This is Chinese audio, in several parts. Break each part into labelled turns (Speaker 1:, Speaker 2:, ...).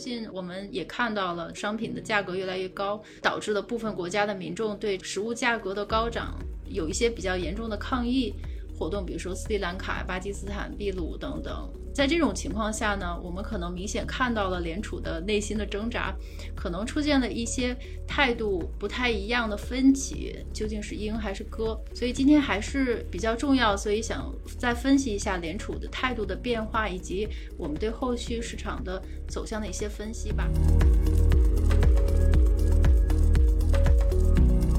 Speaker 1: 近我们也看到了商品的价格越来越高，导致了部分国家的民众对食物价格的高涨有一些比较严重的抗议活动，比如说斯里兰卡、巴基斯坦、秘鲁等等。在这种情况下呢，我们可能明显看到了联储的内心的挣扎，可能出现了一些态度不太一样的分歧，究竟是鹰还是鸽？所以今天还是比较重要，所以想再分析一下联储的态度的变化，以及我们对后续市场的走向的一些分析吧。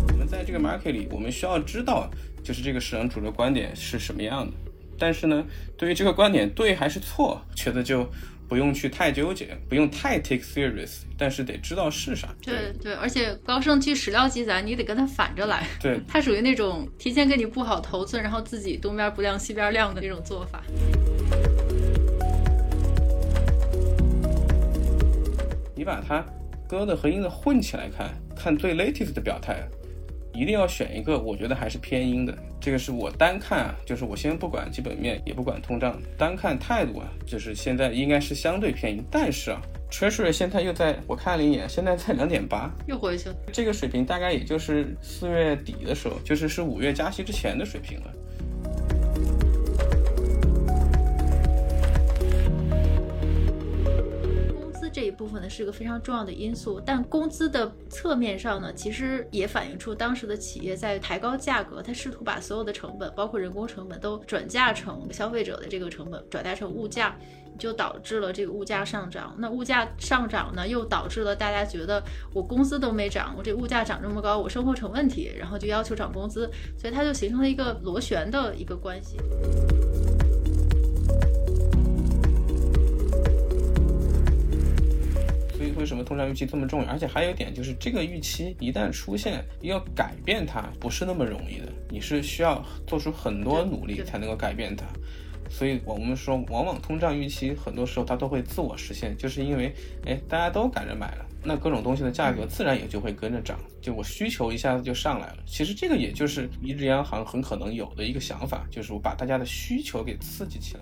Speaker 2: 我们在这个 market 里，我们需要知道，就是这个市场主流观点是什么样的。但是呢，对于这个观点对还是错，觉得就不用去太纠结，不用太 take serious，但是得知道是啥。
Speaker 1: 对对，而且高盛据史料记载，你得跟他反着来。
Speaker 2: 对，
Speaker 1: 他属于那种提前给你布好头寸，然后自己东边不亮西边亮的那种做法。
Speaker 2: 你把它歌的和音的混起来看，看最 latest 的表态。一定要选一个，我觉得还是偏音的。这个是我单看啊，就是我先不管基本面，也不管通胀，单看态度啊，就是现在应该是相对便宜。但是啊，Treasury 现在又在我看了一眼，现在在两点八，
Speaker 1: 又回去了。
Speaker 2: 这个水平大概也就是四月底的时候，就是是五月加息之前的水平了。
Speaker 1: 这一部分呢是个非常重要的因素，但工资的侧面上呢，其实也反映出当时的企业在抬高价格，它试图把所有的成本，包括人工成本，都转嫁成消费者的这个成本，转嫁成物价，就导致了这个物价上涨。那物价上涨呢，又导致了大家觉得我工资都没涨，我这物价涨这么高，我生活成问题，然后就要求涨工资，所以它就形成了一个螺旋的一个关系。
Speaker 2: 为什么通胀预期这么重要？而且还有一点就是，这个预期一旦出现，要改变它不是那么容易的，你是需要做出很多努力才能够改变它。所以，我们说，往往通胀预期很多时候它都会自我实现，就是因为，哎，大家都赶着买了，那各种东西的价格自然也就会跟着涨，就我需求一下子就上来了。其实这个也就是一只央行很可能有的一个想法，就是我把大家的需求给刺激起来。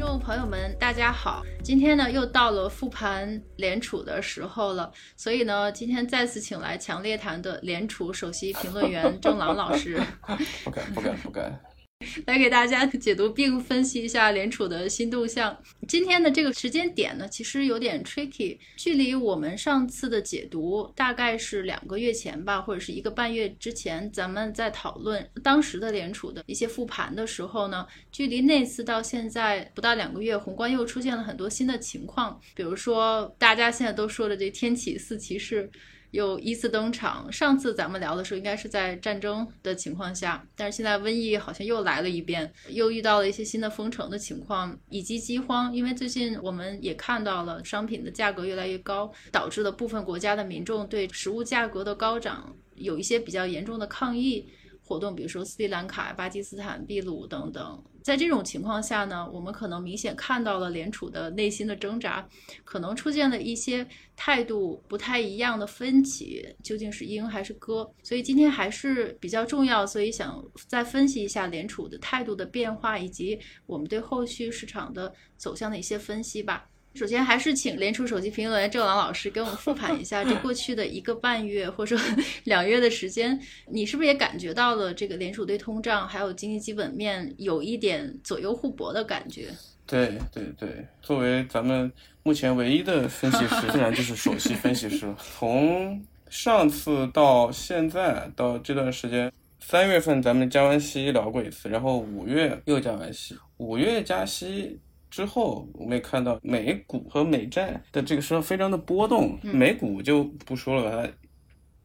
Speaker 1: 众朋友们，大家好！今天呢，又到了复盘联储的时候了，所以呢，今天再次请来强烈谈的联储首席评论员郑朗老师。
Speaker 2: 不敢，不敢，不敢。
Speaker 1: 来给大家解读并分析一下联储的新动向。今天的这个时间点呢，其实有点 tricky，距离我们上次的解读大概是两个月前吧，或者是一个半月之前，咱们在讨论当时的联储的一些复盘的时候呢，距离那次到现在不到两个月，宏观又出现了很多新的情况，比如说大家现在都说的这天启四骑士。又依次登场。上次咱们聊的时候，应该是在战争的情况下，但是现在瘟疫好像又来了一遍，又遇到了一些新的封城的情况，以及饥荒。因为最近我们也看到了商品的价格越来越高，导致了部分国家的民众对食物价格的高涨有一些比较严重的抗议。活动，比如说斯里兰卡、巴基斯坦、秘鲁等等，在这种情况下呢，我们可能明显看到了联储的内心的挣扎，可能出现了一些态度不太一样的分歧，究竟是鹰还是鸽？所以今天还是比较重要，所以想再分析一下联储的态度的变化，以及我们对后续市场的走向的一些分析吧。首先，还是请联储首席评论员郑朗老师给我们复盘一下 这过去的一个半月或者说两月的时间，你是不是也感觉到了这个联储对通胀还有经济基本面有一点左右互搏的感觉？
Speaker 2: 对对对，作为咱们目前唯一的分析师，自然就是首席分析师。从上次到现在到这段时间，三月份咱们加完息聊过一次，然后五月又加完息，五月加息。之后，我们也看到美股和美债的这个时候非常的波动，美股就不说了，它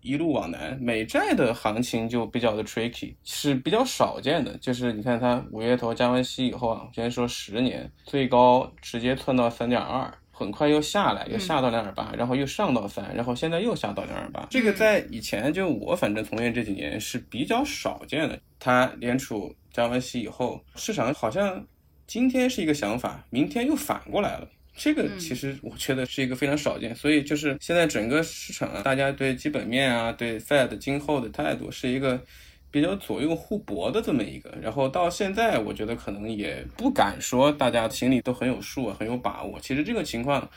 Speaker 2: 一路往南，美债的行情就比较的 tricky，是比较少见的。就是你看它五月头加完息以后啊，先说十年最高直接窜到三点二，很快又下来，又下到两点八，然后又上到三，然后现在又下到两点八。这个在以前就我反正从业这几年是比较少见的。它联储加完息以后，市场好像。今天是一个想法，明天又反过来了，这个其实我觉得是一个非常少见，所以就是现在整个市场啊，大家对基本面啊，对 Fed 今后的态度是一个比较左右互搏的这么一个。然后到现在，我觉得可能也不敢说大家心里都很有数啊，很有把握。其实这个情况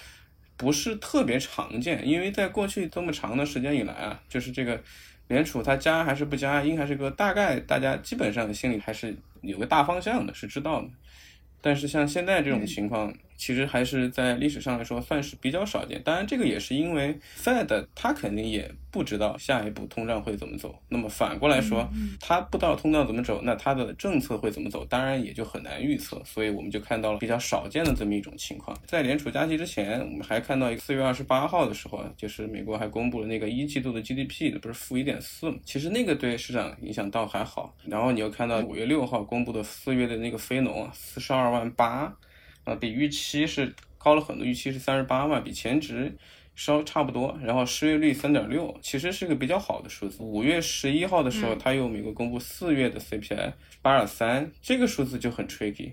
Speaker 2: 不是特别常见，因为在过去这么长的时间以来啊，就是这个联储它加还是不加，应还是个，大概大家基本上心里还是有个大方向的，是知道的。但是像现在这种情况，其实还是在历史上来说算是比较少见。当然，这个也是因为 Fed 它肯定也不知道下一步通胀会怎么走。那么反过来说，它不知道通胀怎么走，那它的政策会怎么走，当然也就很难预测。所以我们就看到了比较少见的这么一种情况。在联储加息之前，我们还看到一个四月二十八号的时候，就是美国还公布了那个一季度的 GDP，不是负一点四嘛？其实那个对市场影响倒还好。然后你又看到五月六号公布的四月的那个非农啊，四十。二万八，啊，比预期是高了很多，预期是三十八万，比前值稍差不多。然后失业率三点六，其实是个比较好的数字。五月十一号的时候，它又美国公布四月的 CPI 八点三，这个数字就很 tricky。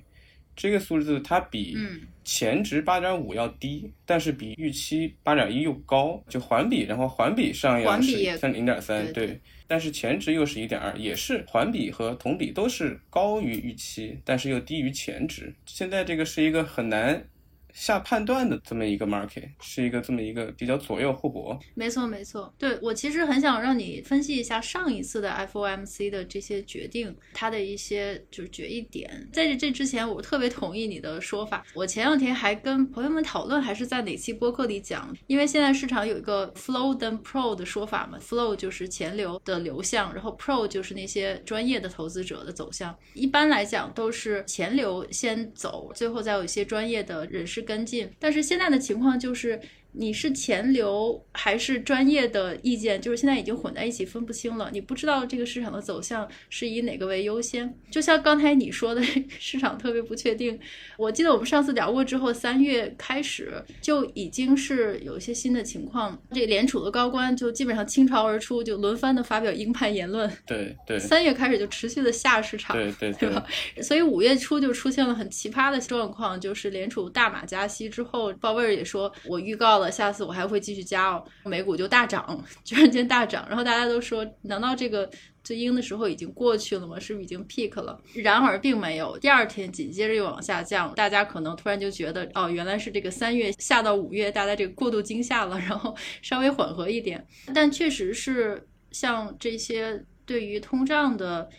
Speaker 2: 这个数字它比前值八点五要低，但是比预期八点一又高，就环比，然后环比上扬是三零点三，对。但是前值又是一点二，也是环比和同比都是高于预期，但是又低于前值。现在这个是一个很难。下判断的这么一个 market 是一个这么一个比较左右互搏。
Speaker 1: 没错没错，对我其实很想让你分析一下上一次的 FOMC 的这些决定，它的一些就是决议点。在这之前，我特别同意你的说法。我前两天还跟朋友们讨论，还是在哪期播客里讲，因为现在市场有一个 flow then pro 的说法嘛，flow 就是钱流的流向，然后 pro 就是那些专业的投资者的走向。一般来讲都是钱流先走，最后再有一些专业的人士。跟进，但是现在的情况就是。你是钱流还是专业的意见？就是现在已经混在一起，分不清了。你不知道这个市场的走向是以哪个为优先。就像刚才你说的，市场特别不确定。我记得我们上次聊过之后，三月开始就已经是有一些新的情况。这联储的高官就基本上倾巢而出，就轮番的发表鹰派言论。
Speaker 2: 对对。
Speaker 1: 三月开始就持续的下市场。
Speaker 2: 对对对。
Speaker 1: 吧？所以五月初就出现了很奇葩的状况，就是联储大马加息之后，鲍威尔也说，我预告了。下次我还会继续加哦，美股就大涨，突然间大涨，然后大家都说，难道这个最阴的时候已经过去了吗？是不是已经 peak 了？然而并没有，第二天紧接着又往下降，大家可能突然就觉得，哦，原来是这个三月下到五月，大家这个过度惊吓了，然后稍微缓和一点。但确实是像这些对于通胀的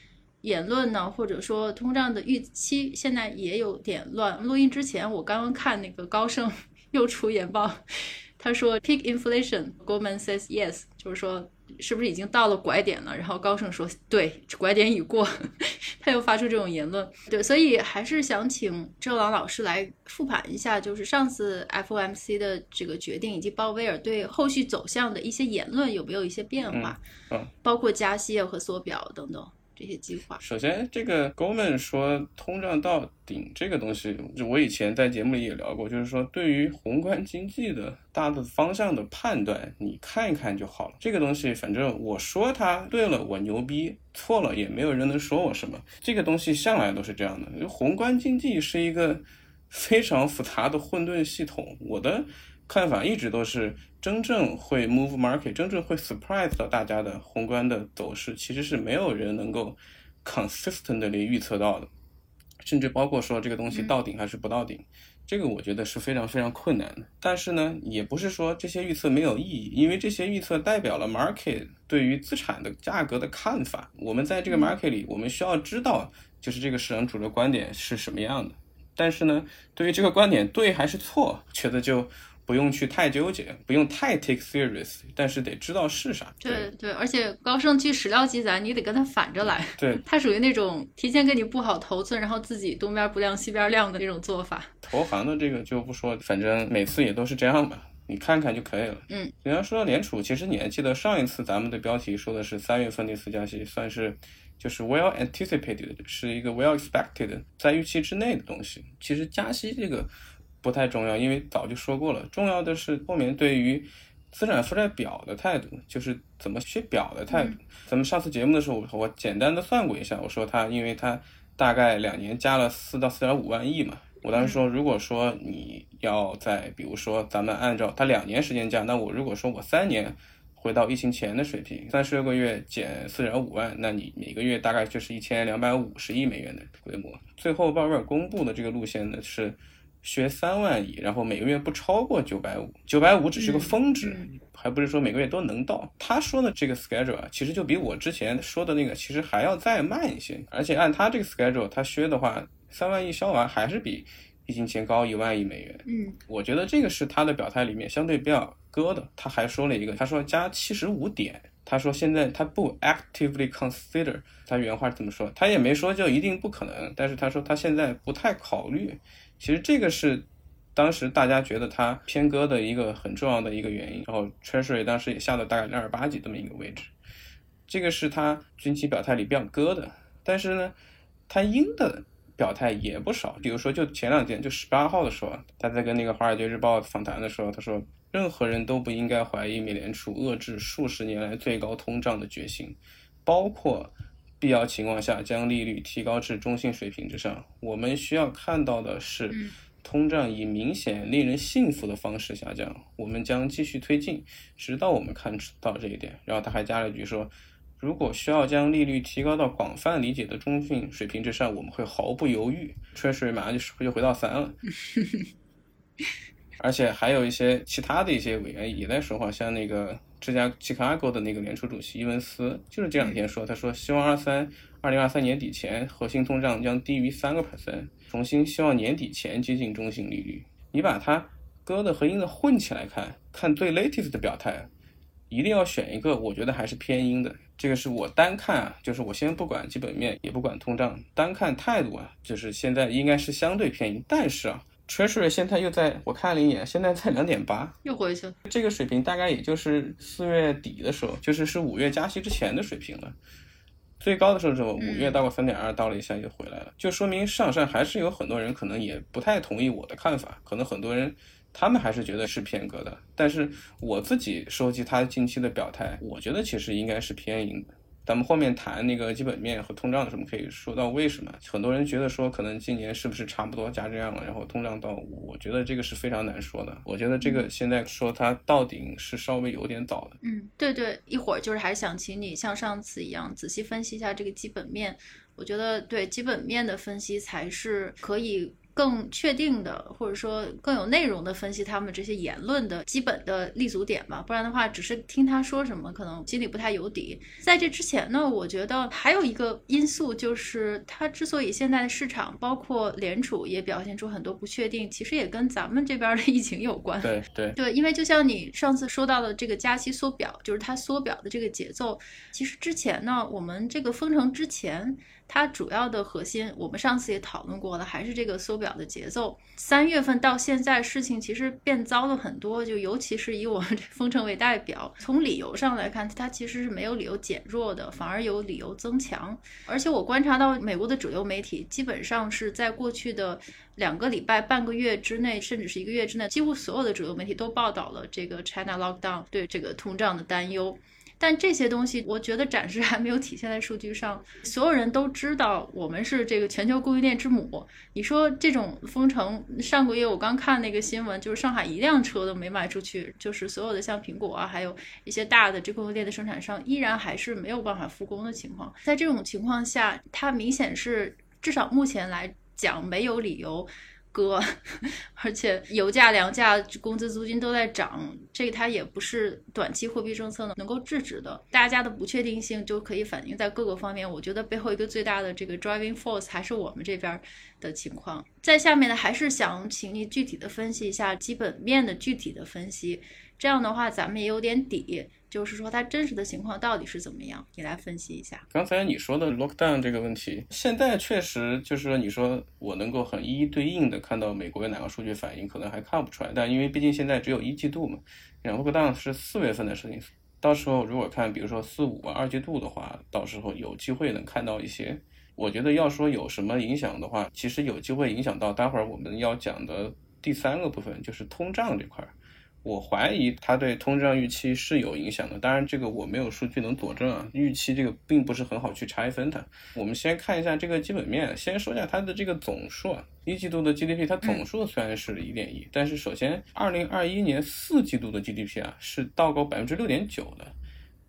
Speaker 1: 言论呢，或者说通胀的预期，现在也有点乱。录音之前，我刚刚看那个高盛。又出研报，他说 peak inflation，Goldman says yes，就是说是不是已经到了拐点了？然后高盛说对，拐点已过，他又发出这种言论。对，所以还是想请郑朗老师来复盘一下，就是上次 FOMC 的这个决定，以及鲍威尔对后续走向的一些言论有没有一些变化？
Speaker 2: 嗯，
Speaker 1: 包括加息和缩表等等。这些计划，
Speaker 2: 首先，这个 g o m a n 说通胀到顶这个东西，就我以前在节目里也聊过，就是说对于宏观经济的大的方向的判断，你看一看就好了。这个东西，反正我说它对了，我牛逼；错了，也没有人能说我什么。这个东西向来都是这样的。宏观经济是一个非常复杂的混沌系统，我的。看法一直都是，真正会 move market，真正会 surprise 到大家的宏观的走势，其实是没有人能够 consistently 预测到的，甚至包括说这个东西到顶还是不到顶，这个我觉得是非常非常困难的。但是呢，也不是说这些预测没有意义，因为这些预测代表了 market 对于资产的价格的看法。我们在这个 market 里，我们需要知道，就是这个市场主流观点是什么样的。但是呢，对于这个观点对还是错，觉得就。不用去太纠结，不用太 take serious，但是得知道是啥。
Speaker 1: 对对，而且高盛去史料记载，你得跟他反着来。
Speaker 2: 对，
Speaker 1: 他属于那种提前给你布好头寸，然后自己东边不亮西边亮的那种做法。
Speaker 2: 投行的这个就不说，反正每次也都是这样吧，你看看就可以了。
Speaker 1: 嗯，
Speaker 2: 你要说到联储，其实你还记得上一次咱们的标题说的是三月份那次加息，算是就是 well anticipated，是一个 well expected，在预期之内的东西。其实加息这个。不太重要，因为早就说过了。重要的是后面对于资产负债表的态度，就是怎么写表的态度。咱们上次节目的时候，我简单的算过一下，我说它，因为它大概两年加了四到四点五万亿嘛，我当时说，如果说你要在，比如说咱们按照它两年时间加，那我如果说我三年回到疫情前的水平，三十六个月减四点五万，那你每个月大概就是一千两百五十亿美元的规模。最后鲍威尔公布的这个路线呢是。削三万亿，然后每个月不超过九百五，九百五只是个峰值，还不是说每个月都能到。他说的这个 schedule 啊，其实就比我之前说的那个其实还要再慢一些。而且按他这个 schedule，他削的话，三万亿削完还是比疫情前高一万亿美元。
Speaker 1: 嗯，
Speaker 2: 我觉得这个是他的表态里面相对比较割的。他还说了一个，他说加七十五点，他说现在他不 actively consider，他原话怎么说，他也没说就一定不可能，但是他说他现在不太考虑。其实这个是当时大家觉得他偏鸽的一个很重要的一个原因，然后 Treasury 当时也下到大概两点八几这么一个位置，这个是他军旗表态里比较鸽的。但是呢，他鹰的表态也不少，比如说就前两天就十八号的时候，他在跟那个《华尔街日报》访谈的时候，他说任何人都不应该怀疑美联储遏制数十年来最高通胀的决心，包括。必要情况下，将利率提高至中性水平之上。我们需要看到的是，通胀以明显令人信服的方式下降。我们将继续推进，直到我们看到这一点。然后他还加了一句说：“如果需要将利率提高到广泛理解的中性水平之上，我们会毫不犹豫。” Treasury 马上就就回到三了。而且还有一些其他的一些委员也在说话，像那个。芝加哥阿哥的那个联储主席伊文斯就是这两天说，他说希望二三二零二三年底前核心通胀将低于三个 percent，重新希望年底前接近中性利率。你把它鸽的和英的混起来看，看最 latest 的表态，一定要选一个，我觉得还是偏英的。这个是我单看啊，就是我先不管基本面，也不管通胀，单看态度啊，就是现在应该是相对便宜，但是啊。Treasury 现在又在我看了一眼，现在在两点八，
Speaker 1: 又回去了。
Speaker 2: 这个水平大概也就是四月底的时候，就是是五月加息之前的水平了。最高的时候是五月到过三点二，到了一下就回来了，就说明上上还是有很多人可能也不太同意我的看法，可能很多人他们还是觉得是偏鸽的。但是我自己收集他近期的表态，我觉得其实应该是偏鹰的。咱们后面谈那个基本面和通胀的时候，可以说到为什么很多人觉得说可能今年是不是差不多加这样了，然后通胀到五，我觉得这个是非常难说的。我觉得这个现在说它到顶是稍微有点早的。
Speaker 1: 嗯，对对，一会儿就是还想请你像上次一样仔细分析一下这个基本面。我觉得对基本面的分析才是可以。更确定的，或者说更有内容的分析他们这些言论的基本的立足点吧，不然的话，只是听他说什么，可能心里不太有底。在这之前呢，我觉得还有一个因素就是，它之所以现在的市场，包括联储也表现出很多不确定，其实也跟咱们这边的疫情有关。
Speaker 2: 对对
Speaker 1: 对，因为就像你上次说到的这个加息缩表，就是它缩表的这个节奏，其实之前呢，我们这个封城之前。它主要的核心，我们上次也讨论过了，还是这个缩表的节奏。三月份到现在，事情其实变糟了很多，就尤其是以我们这封城为代表，从理由上来看，它其实是没有理由减弱的，反而有理由增强。而且我观察到美国的主流媒体，基本上是在过去的两个礼拜、半个月之内，甚至是一个月之内，几乎所有的主流媒体都报道了这个 China lockdown 对这个通胀的担忧。但这些东西，我觉得暂时还没有体现在数据上。所有人都知道我们是这个全球供应链之母。你说这种封城，上个月我刚看那个新闻，就是上海一辆车都没卖出去，就是所有的像苹果啊，还有一些大的这供应链的生产商，依然还是没有办法复工的情况。在这种情况下，它明显是至少目前来讲没有理由。割，而且油价、粮价、工资、租金都在涨，这它也不是短期货币政策能能够制止的。大家的不确定性就可以反映在各个方面。我觉得背后一个最大的这个 driving force 还是我们这边的情况。在下面呢，还是想请你具体的分析一下基本面的具体的分析，这样的话咱们也有点底。就是说，它真实的情况到底是怎么样？你来分析一下。
Speaker 2: 刚才你说的 lockdown 这个问题，现在确实就是说，你说我能够很一一对应的看到美国有哪个数据反应，可能还看不出来。但因为毕竟现在只有一季度嘛，然后 lockdown 是四月份的事情，到时候如果看，比如说四五二季度的话，到时候有机会能看到一些。我觉得要说有什么影响的话，其实有机会影响到待会儿我们要讲的第三个部分，就是通胀这块。我怀疑它对通胀预期是有影响的。当然，这个我没有数据能佐证啊。预期这个并不是很好去拆分它。我们先看一下这个基本面，先说一下它的这个总数啊。一季度的 GDP 它总数虽然是一点一，但是首先二零二一年四季度的 GDP 啊是倒高百分之六点九的，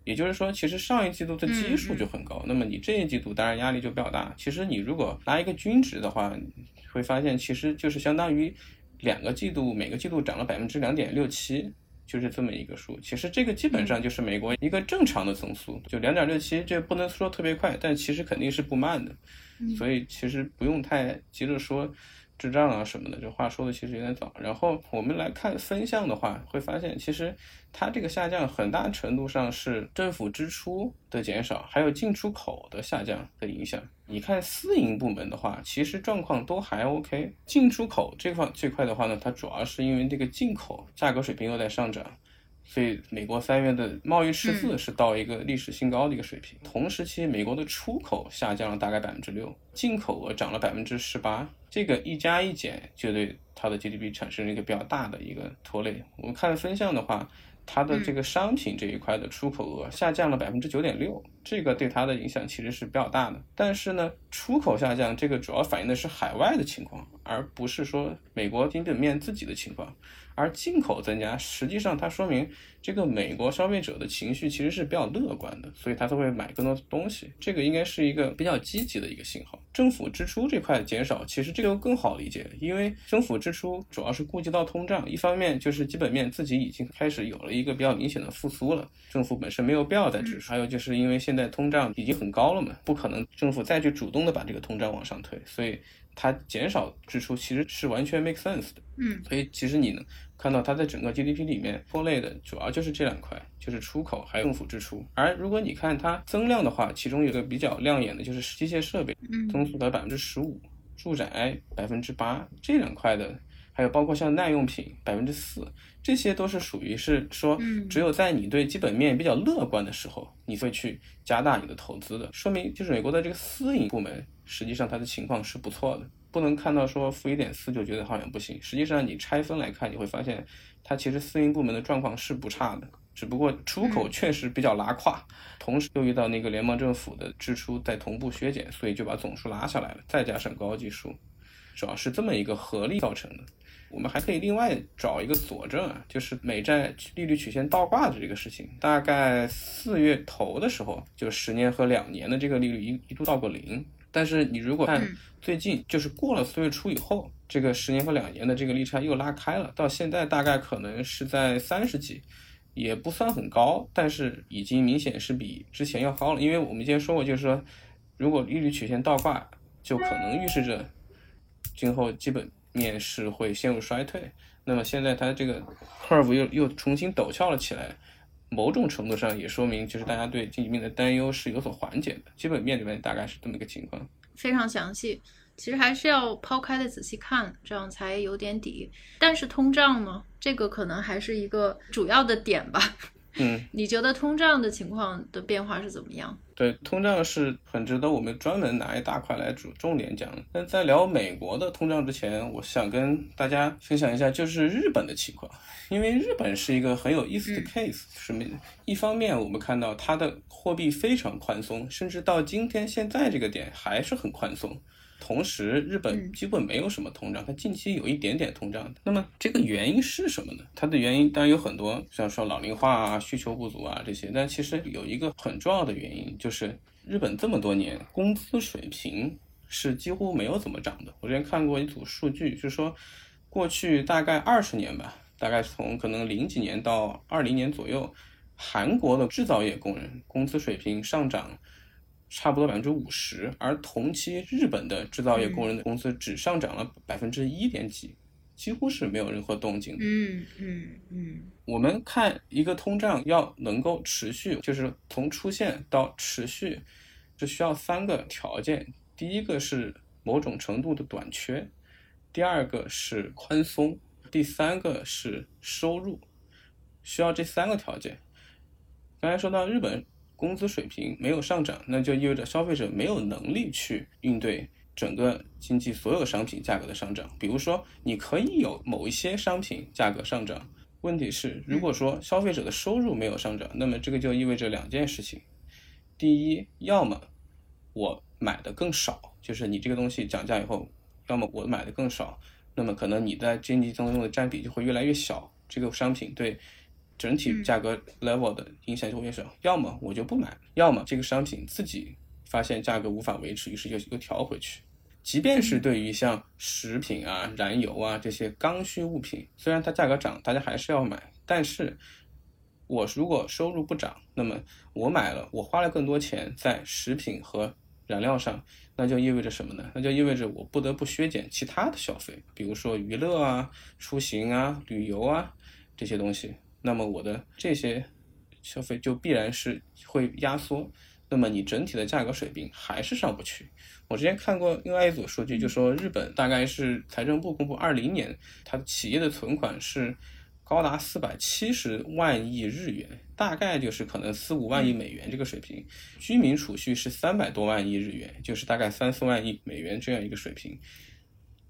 Speaker 2: 也就是说，其实上一季度的基数就很高。那么你这一季度当然压力就比较大。其实你如果拿一个均值的话，会发现其实就是相当于。两个季度，每个季度涨了百分之两点六七，就是这么一个数。其实这个基本上就是美国一个正常的增速，就两点六七，这不能说特别快，但其实肯定是不慢的。所以其实不用太急着说。智障啊什么的，这话说的其实有点早。然后我们来看分项的话，会发现其实它这个下降很大程度上是政府支出的减少，还有进出口的下降的影响。你看私营部门的话，其实状况都还 OK。进出口这块这块的话呢，它主要是因为这个进口价格水平又在上涨。所以，美国三月的贸易赤字是到一个历史新高的一个水平。同时期，美国的出口下降了大概百分之六，进口额涨了百分之十八。这个一加一减，就对它的 GDP 产生了一个比较大的一个拖累。我们看分项的话，它的这个商品这一块的出口额下降了百分之九点六，这个对它的影响其实是比较大的。但是呢，出口下降，这个主要反映的是海外的情况，而不是说美国基本面自己的情况。而进口增加，实际上它说明这个美国消费者的情绪其实是比较乐观的，所以他都会买更多东西。这个应该是一个比较积极的一个信号。政府支出这块减少，其实这个更好理解，因为政府支出主要是顾及到通胀，一方面就是基本面自己已经开始有了一个比较明显的复苏了，政府本身没有必要再支出。还有就是因为现在通胀已经很高了嘛，不可能政府再去主动的把这个通胀往上推，所以它减少支出其实是完全 make sense 的。
Speaker 1: 嗯，
Speaker 2: 所以其实你能。看到它在整个 GDP 里面分类的主要就是这两块，就是出口还有政府支出。而如果你看它增量的话，其中有个比较亮眼的就是机械设备，增速达百分之十五，住宅百分之八，这两块的，还有包括像耐用品百分之四，这些都是属于是说，只有在你对基本面比较乐观的时候，你会去加大你的投资的，说明就是美国的这个私营部门实际上它的情况是不错的。不能看到说负一点四就觉得好像不行，实际上你拆分来看，你会发现它其实私营部门的状况是不差的，只不过出口确实比较拉胯，同时又遇到那个联邦政府的支出在同步削减，所以就把总数拉下来了，再加上高基数，主要是这么一个合力造成的。我们还可以另外找一个佐证啊，就是美债利率曲线倒挂的这个事情，大概四月头的时候，就十年和两年的这个利率一一度到过零。但是你如果看最近，就是过了四月初以后，这个十年和两年的这个利差又拉开了，到现在大概可能是在三十几，也不算很高，但是已经明显是比之前要高了。因为我们之前说过，就是说，如果利率曲线倒挂，就可能预示着今后基本面是会陷入衰退。那么现在它这个 curve 又又重新陡峭了起来。某种程度上也说明，就是大家对经济面的担忧是有所缓解的。基本面里面大概是这么一个情况，
Speaker 1: 非常详细。其实还是要抛开的仔细看，这样才有点底。但是通胀呢，这个可能还是一个主要的点吧。
Speaker 2: 嗯，
Speaker 1: 你觉得通胀的情况的变化是怎么样？
Speaker 2: 对，通胀是很值得我们专门拿一大块来主重点讲。但在聊美国的通胀之前，我想跟大家分享一下，就是日本的情况，因为日本是一个很有意思的 case。什么？一方面我们看到它的货币非常宽松，甚至到今天现在这个点还是很宽松。同时，日本基本没有什么通胀，它近期有一点点通胀。那么这个原因是什么呢？它的原因当然有很多，像说老龄化啊、需求不足啊这些。但其实有一个很重要的原因，就是日本这么多年工资水平是几乎没有怎么涨的。我之前看过一组数据，就是说过去大概二十年吧，大概从可能零几年到二零年左右，韩国的制造业工人工资水平上涨。差不多百分之五十，而同期日本的制造业工人的工资只上涨了百分之一点几，几乎是没有任何动静。
Speaker 1: 嗯嗯嗯。
Speaker 2: 我们看一个通胀要能够持续，就是从出现到持续，是需要三个条件：第一个是某种程度的短缺，第二个是宽松，第三个是收入，需要这三个条件。刚才说到日本。工资水平没有上涨，那就意味着消费者没有能力去应对整个经济所有商品价格的上涨。比如说，你可以有某一些商品价格上涨，问题是，如果说消费者的收入没有上涨，那么这个就意味着两件事情：第一，要么我买的更少，就是你这个东西涨价以后，要么我买的更少，那么可能你在经济当中的占比就会越来越小，这个商品对整体价格 level 的影响就会越少；要么我就不买，要么这个商品自己发现价格无法维持，于是又又调回去。即便是对于像食品啊、燃油啊这些刚需物品，虽然它价格涨，大家还是要买。但是，我如果收入不涨，那么我买了，我花了更多钱在食品和燃料上，那就意味着什么呢？那就意味着我不得不削减其他的消费，比如说娱乐啊、出行啊、旅游啊这些东西。那么我的这些消费就必然是会压缩。那么你整体的价格水平还是上不去。我之前看过另外一组数据，就说日本大概是财政部公布二零年，它的企业的存款是高达四百七十万亿日元，大概就是可能四五万亿美元这个水平。居民储蓄是三百多万亿日元，就是大概三四万亿美元这样一个水平。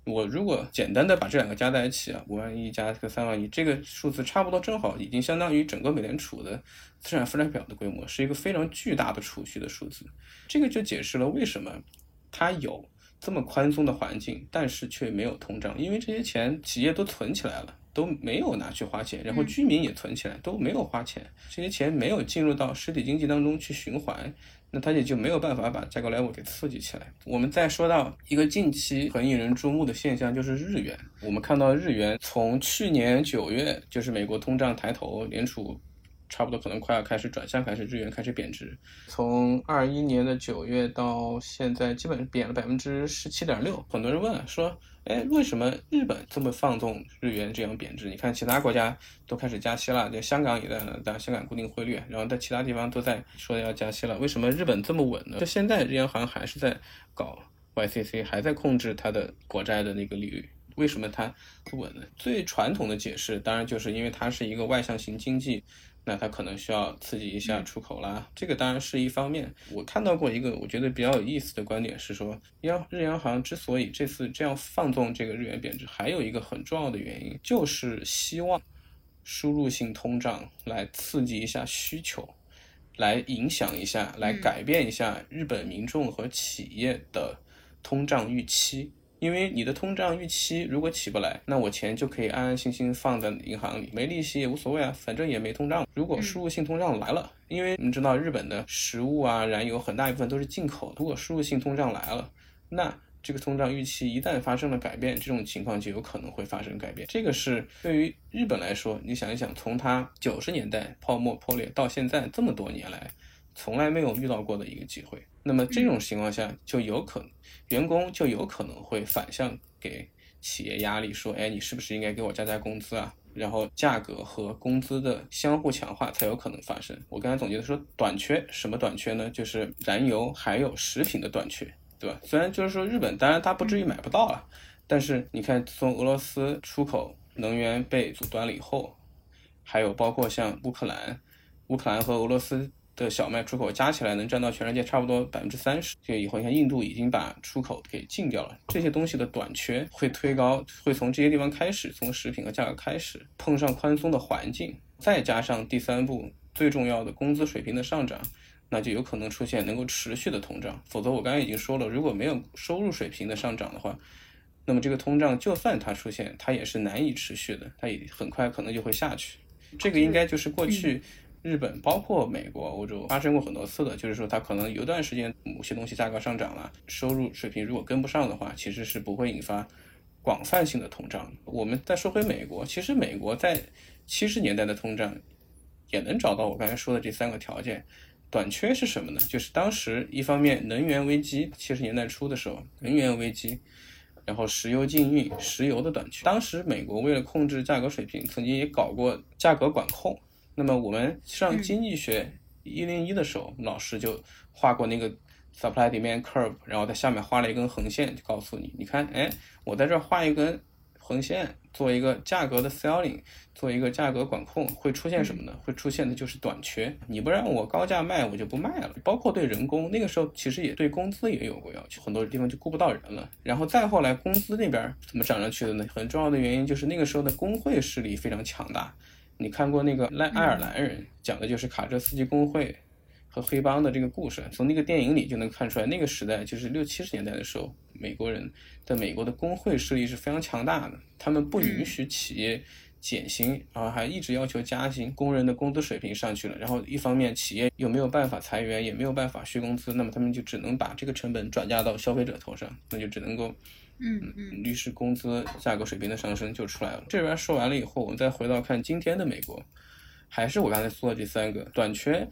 Speaker 2: 我如果简单的把这两个加在一起啊，五万亿加这个三万亿，这个数字差不多正好已经相当于整个美联储的资产负债表的规模，是一个非常巨大的储蓄的数字。这个就解释了为什么它有这么宽松的环境，但是却没有通胀，因为这些钱企业都存起来了，都没有拿去花钱，然后居民也存起来都没有花钱，这些钱没有进入到实体经济当中去循环。那它也就没有办法把价格 level 给刺激起来。我们再说到一个近期很引人注目的现象，就是日元。我们看到日元从去年九月，就是美国通胀抬头，联储。差不多可能快要开始转向，开始日元开始贬值。从二一年的九月到现在，基本贬了百分之十七点六。很多人问说，哎，为什么日本这么放纵日元这样贬值？你看其他国家都开始加息了，就香港也在但香港固定汇率，然后在其他地方都在说要加息了。为什么日本这么稳呢？就现在日央行还是在搞 YCC，还在控制它的国债的那个利率。为什么它不稳呢？最传统的解释当然就是因为它是一个外向型经济。那它可能需要刺激一下出口啦，这个当然是一方面。我看到过一个我觉得比较有意思的观点是说，央日央行之所以这次这样放纵这个日元贬值，还有一个很重要的原因，就是希望输入性通胀来刺激一下需求，来影响一下，来改变一下日本民众和企业的通胀预期。因为你的通胀预期如果起不来，那我钱就可以安安心心放在银行里，没利息也无所谓啊，反正也没通胀。如果输入性通胀来了，因为你知道日本的食物啊、燃油很大一部分都是进口，如果输入性通胀来了，那这个通胀预期一旦发生了改变，这种情况就有可能会发生改变。这个是对于日本来说，你想一想，从它九十年代泡沫破裂到现在这么多年来，从来没有遇到过的一个机会。那么这种情况下，就有可能员工就有可能会反向给企业压力，说，哎，你是不是应该给我加加工资啊？然后价格和工资的相互强化才有可能发生。我刚才总结的说，短缺什么短缺呢？就是燃油还有食品的短缺，对吧？虽然就是说日本，当然它不至于买不到啊，但是你看，从俄罗斯出口能源被阻断了以后，还有包括像乌克兰，乌克兰和俄罗斯。的小麦出口加起来能占到全世界差不多百分之三十。这以后，你看印度已经把出口给禁掉了。这些东西的短缺会推高，会从这些地方开始，从食品和价格开始碰上宽松的环境，再加上第三步最重要的工资水平的上涨，那就有可能出现能够持续的通胀。否则，我刚才已经说了，如果没有收入水平的上涨的话，那么这个通胀就算它出现，它也是难以持续的，它也很快可能就会下去。这个应该就是过去。日本包括美国、欧洲发生过很多次的，就是说它可能有段时间某些东西价格上涨了，收入水平如果跟不上的话，其实是不会引发广泛性的通胀。我们再说回美国，其实美国在七十年代的通胀也能找到我刚才说的这三个条件。短缺是什么呢？就是当时一方面能源危机，七十年代初的时候能源危机，然后石油禁运、石油的短缺。当时美国为了控制价格水平，曾经也搞过价格管控。那么我们上经济学一零一的时候，老师就画过那个 supply demand curve，然后在下面画了一根横线，就告诉你，你看，哎，我在这画一根横线，做一个价格的 selling，做一个价格管控，会出现什么呢？会出现的就是短缺。你不让我高价卖，我就不卖了。包括对人工，那个时候其实也对工资也有过要求，很多地方就雇不到人了。然后再后来，工资那边怎么涨上去的呢？很重要的原因就是那个时候的工会势力非常强大。你看过那个赖爱尔兰人讲的就是卡车司机工会和黑帮的这个故事，从那个电影里就能看出来，那个时代就是六七十年代的时候，美国人在美国的工会势力是非常强大的，他们不允许企业。减薪，然后还一直要求加薪，工人的工资水平上去了，然后一方面企业又没有办法裁员，也没有办法续工资，那么他们就只能把这个成本转嫁到消费者头上，那就只能够，
Speaker 1: 嗯嗯，
Speaker 2: 于是工资价格水平的上升就出来了。这边说完了以后，我们再回到看今天的美国，还是我刚才说的这三个短缺，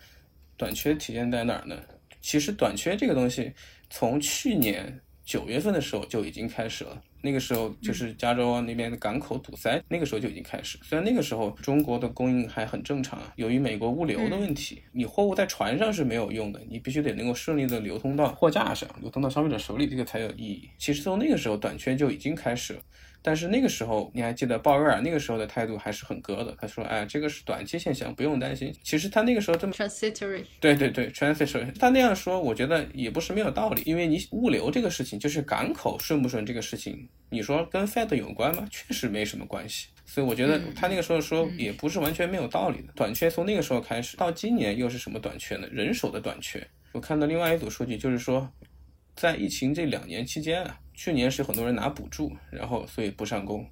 Speaker 2: 短缺体现在哪儿呢？其实短缺这个东西从去年九月份的时候就已经开始了。那个时候就是加州那边的港口堵塞，那个时候就已经开始。虽然那个时候中国的供应还很正常，由于美国物流的问题，你货物在船上是没有用的，你必须得能够顺利的流通到货架上，流通到消费者手里，这个才有意义。其实从那个时候短缺就已经开始了。但是那个时候，你还记得鲍威尔那个时候的态度还是很割的。他说：“哎，这个是短期现象，不用担心。”其实他那个时候这么
Speaker 1: transitory，
Speaker 2: 对对对，transitory。他那样说，我觉得也不是没有道理。因为你物流这个事情，就是港口顺不顺这个事情，你说跟 Fed 有关吗？确实没什么关系。所以我觉得他那个时候说也不是完全没有道理的。短缺从那个时候开始到今年又是什么短缺呢？人手的短缺。我看到另外一组数据，就是说。在疫情这两年期间啊，去年是很多人拿补助，然后所以不上工。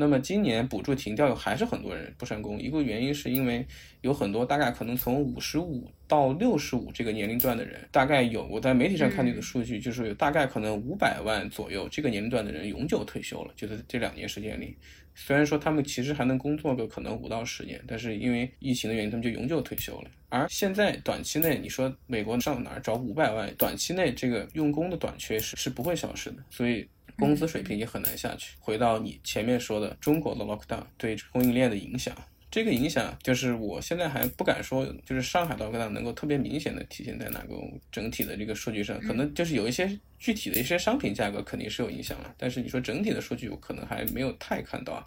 Speaker 2: 那么今年补助停掉，还是很多人不成功。一个原因是因为有很多大概可能从五十五到六十五这个年龄段的人，大概有我在媒体上看到的数据，就是有大概可能五百万左右这个年龄段的人永久退休了，就是这两年时间里。虽然说他们其实还能工作个可能五到十年，但是因为疫情的原因，他们就永久退休了。而现在短期内，你说美国上哪儿找五百万？短期内这个用工的短缺是是不会消失的，所以工资水平也很难下去。回到你前面说的中国的 lockdown 对供应链的影响。这个影响就是我现在还不敢说，就是上海 lockdown 能够特别明显的体现在哪个整体的这个数据上，可能就是有一些具体的一些商品价格肯定是有影响了，但是你说整体的数据我可能还没有太看到，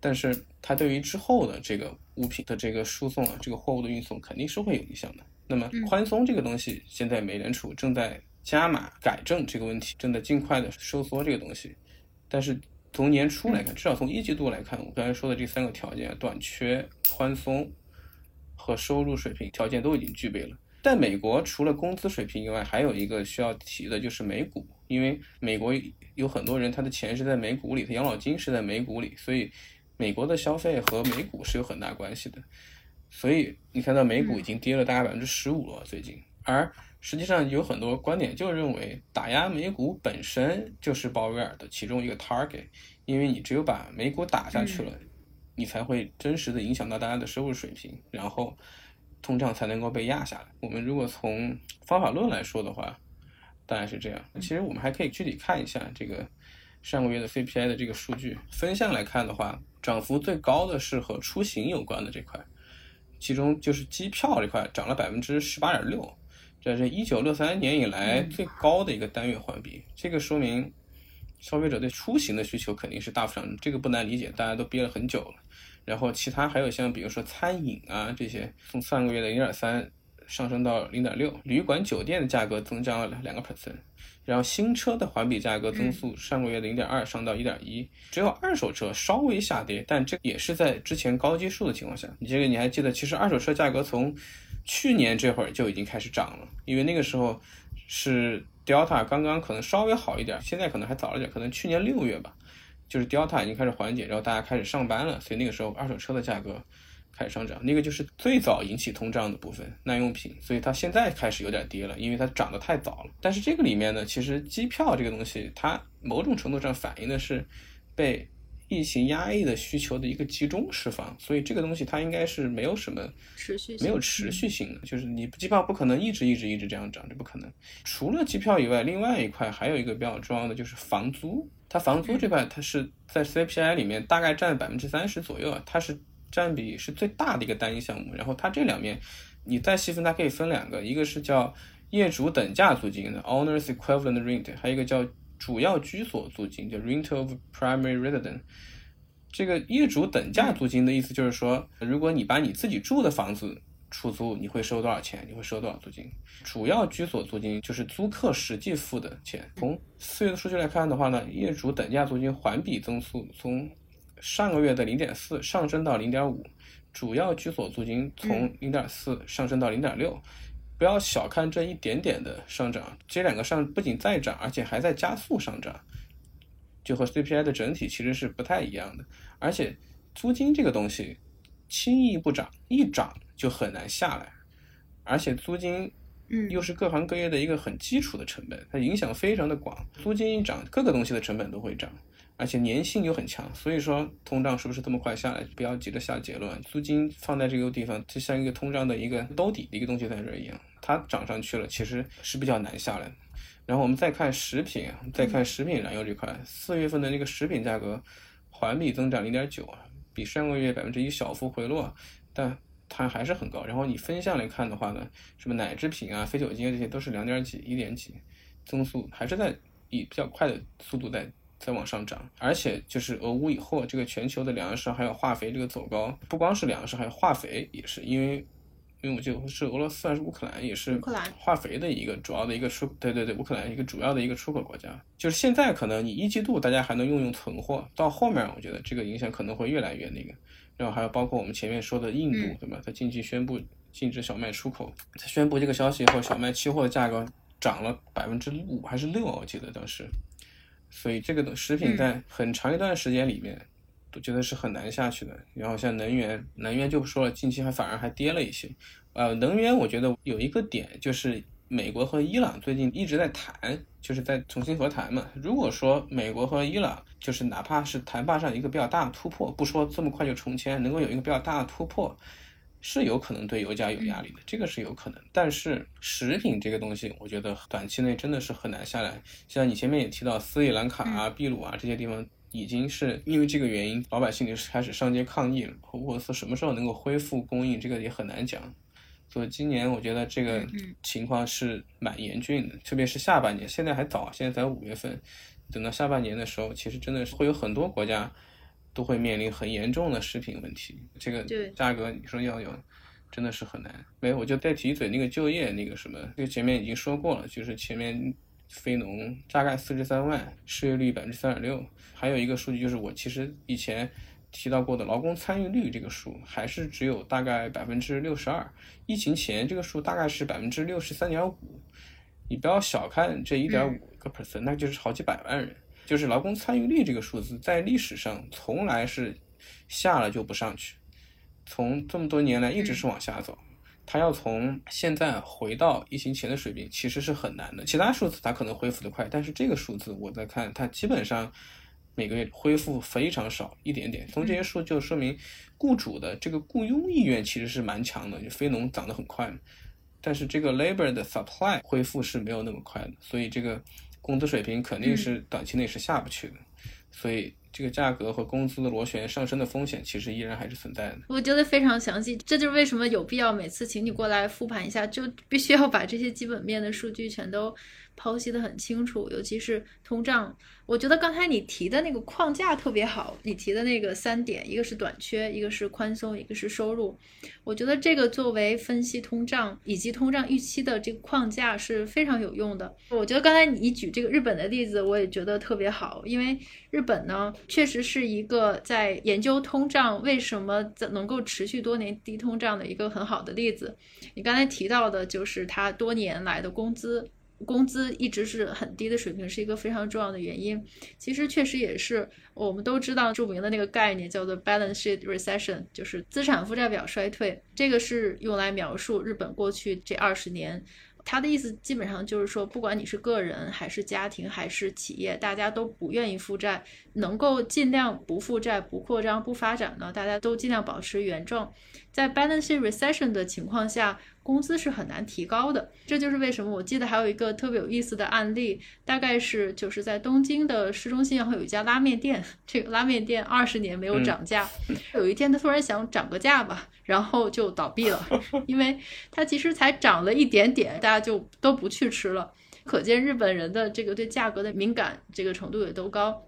Speaker 2: 但是它对于之后的这个物品的这个输送啊，这个货物的运送肯定是会有影响的。那么宽松这个东西，现在美联储正在加码改正这个问题，正在尽快的收缩这个东西，但是。从年初来看，至少从一季度来看，我刚才说的这三个条件——短缺、宽松和收入水平条件都已经具备了。但美国除了工资水平以外，还有一个需要提的就是美股，因为美国有很多人他的钱是在美股里，他养老金是在美股里，所以美国的消费和美股是有很大关系的。所以你看到美股已经跌了大概百分之十五了，最近，而。实际上有很多观点就认为，打压美股本身就是鲍威尔的其中一个 target，因为你只有把美股打下去了，你才会真实的影响到大家的收入水平，然后通胀才能够被压下来。我们如果从方法论来说的话，当然是这样。其实我们还可以具体看一下这个上个月的 CPI 的这个数据，分项来看的话，涨幅最高的是和出行有关的这块，其中就是机票这块涨了百分之十八点六。这是一九六三年以来最高的一个单月环比，这个说明消费者对出行的需求肯定是大幅上升，这个不难理解，大家都憋了很久了。然后其他还有像比如说餐饮啊这些，从上个月的零点三上升到零点六，旅馆酒店的价格增长了两个 percent，然后新车的环比价格增速上个月的零点二上到一点一，只有二手车稍微下跌，但这也是在之前高基数的情况下。你这个你还记得，其实二手车价格从去年这会儿就已经开始涨了，因为那个时候是 Delta 刚刚可能稍微好一点，现在可能还早了点，可能去年六月吧，就是 Delta 已经开始缓解，然后大家开始上班了，所以那个时候二手车的价格开始上涨，那个就是最早引起通胀的部分，耐用品，所以它现在开始有点跌了，因为它涨得太早了。但是这个里面呢，其实机票这个东西，它某种程度上反映的是被。疫情压抑的需求的一个集中释放，所以这个东西它应该是没有什么
Speaker 1: 持续
Speaker 2: 没有持续性的，就是你机票不可能一直一直一直这样涨，这不可能。除了机票以外，另外一块还有一个比较重要的就是房租，它房租这块它是在 CPI 里面大概占百分之三十左右啊，它是占比是最大的一个单一项目。然后它这两面你再细分，它可以分两个，一个是叫业主等价租金的 Owners Equivalent Rent，还有一个叫。主要居所租金就 rent of primary residence，这个业主等价租金的意思就是说，如果你把你自己住的房子出租，你会收多少钱？你会收多少租金？主要居所租金就是租客实际付的钱。从四月的数据来看的话呢，业主等价租金环比增速从上个月的零点四上升到零点五，主要居所租金从零点四上升到零点六，不要小看这一点点的上涨，这两个上不仅在涨，而且还在加速上涨，就和 CPI 的整体其实是不太一样的。而且租金这个东西轻易不涨，一涨就很难下来，而且租金。
Speaker 1: 嗯，
Speaker 2: 又是各行各业的一个很基础的成本，它影响非常的广。租金一涨，各个东西的成本都会涨，而且粘性又很强。所以说，通胀是不是这么快下来？不要急着下结论。租金放在这个地方，就像一个通胀的一个兜底的一个东西在这一样，它涨上去了，其实是比较难下来的。然后我们再看食品，再看食品燃油这块，四月份的那个食品价格环比增长零点九，比上个月百分之一小幅回落，但。它还是很高，然后你分项来看的话呢，什么奶制品啊、非酒精啊这些都是两点几、一点几，增速还是在以比较快的速度在在往上涨。而且就是俄乌以后，这个全球的粮食还有化肥这个走高，不光是粮食，还有化肥也是，因为因为我记得是俄罗斯还是乌克兰也是乌克兰化肥的一个主要的一个出，对对对，乌克兰一个主要的一个出口国家。就是现在可能你一季度大家还能用用存货，到后面我觉得这个影响可能会越来越那个。然后还有包括我们前面说的印度，对吧？它近期宣布禁止小麦出口，它宣布这个消息以后，小麦期货的价格涨了百分之五还是六？我记得当时。所以这个食品在很长一段时间里面，都觉得是很难下去的。然后像能源，能源就不说了，近期还反而还跌了一些。呃，能源我觉得有一个点就是。美国和伊朗最近一直在谈，就是在重新和谈嘛。如果说美国和伊朗就是哪怕是谈判上一个比较大的突破，不说这么快就重签，能够有一个比较大的突破，是有可能对油价有压力的，这个是有可能。但是食品这个东西，我觉得短期内真的是很难下来。像你前面也提到斯里兰卡啊、秘鲁啊这些地方，已经是因为这个原因，老百姓就开始上街抗议了。或者说什么时候能够恢复供应，这个也很难讲。所以今年我觉得这个情况是蛮严峻的，特别是下半年，现在还早，现在才五月份，等到下半年的时候，其实真的是会有很多国家都会面临很严重的食品问题。这个价格你说要有，真的是很难。没，我就再提一嘴那个就业那个什么，就前面已经说过了，就是前面非农大概四十三万，失业率百分之三点六，还有一个数据就是我其实以前。提到过的劳工参与率这个数还是只有大概百分之六十二，疫情前这个数大概是百分之六十三点五。你不要小看这一点五个 percent，那就是好几百万人。就是劳工参与率这个数字在历史上从来是下了就不上去，从这么多年来一直是往下走。它要从现在回到疫情前的水平其实是很难的。其他数字它可能恢复的快，但是这个数字我在看它基本上。每个月恢复非常少，一点点。从这些数就说明，雇主的这个雇佣意愿其实是蛮强的，就非农涨得很快，但是这个 labor 的 supply 恢复是没有那么快的，所以这个工资水平肯定是短期内是下不去的，所以。这个价格和工资的螺旋上升的风险，其实依然还是存在的。
Speaker 1: 我觉得非常详细，这就是为什么有必要每次请你过来复盘一下，就必须要把这些基本面的数据全都剖析的很清楚，尤其是通胀。我觉得刚才你提的那个框架特别好，你提的那个三点，一个是短缺，一个是宽松，一个是收入。我觉得这个作为分析通胀以及通胀预期的这个框架是非常有用的。我觉得刚才你举这个日本的例子，我也觉得特别好，因为日本呢。确实是一个在研究通胀为什么在能够持续多年低通胀的一个很好的例子。你刚才提到的就是它多年来的工资，工资一直是很低的水平，是一个非常重要的原因。其实确实也是我们都知道著名的那个概念叫做 balance sheet recession，就是资产负债表衰退。这个是用来描述日本过去这二十年。他的意思基本上就是说，不管你是个人还是家庭还是企业，大家都不愿意负债，能够尽量不负债、不扩张、不发展呢，大家都尽量保持原状。在 balance sheet recession 的情况下。工资是很难提高的，这就是为什么我记得还有一个特别有意思的案例，大概是就是在东京的市中心，然后有一家拉面店，这个拉面店二十年没有涨价，有一天他突然想涨个价吧，然后就倒闭了，因为它其实才涨了一点点，大家就都不去吃了，可见日本人的这个对价格的敏感这个程度也都高。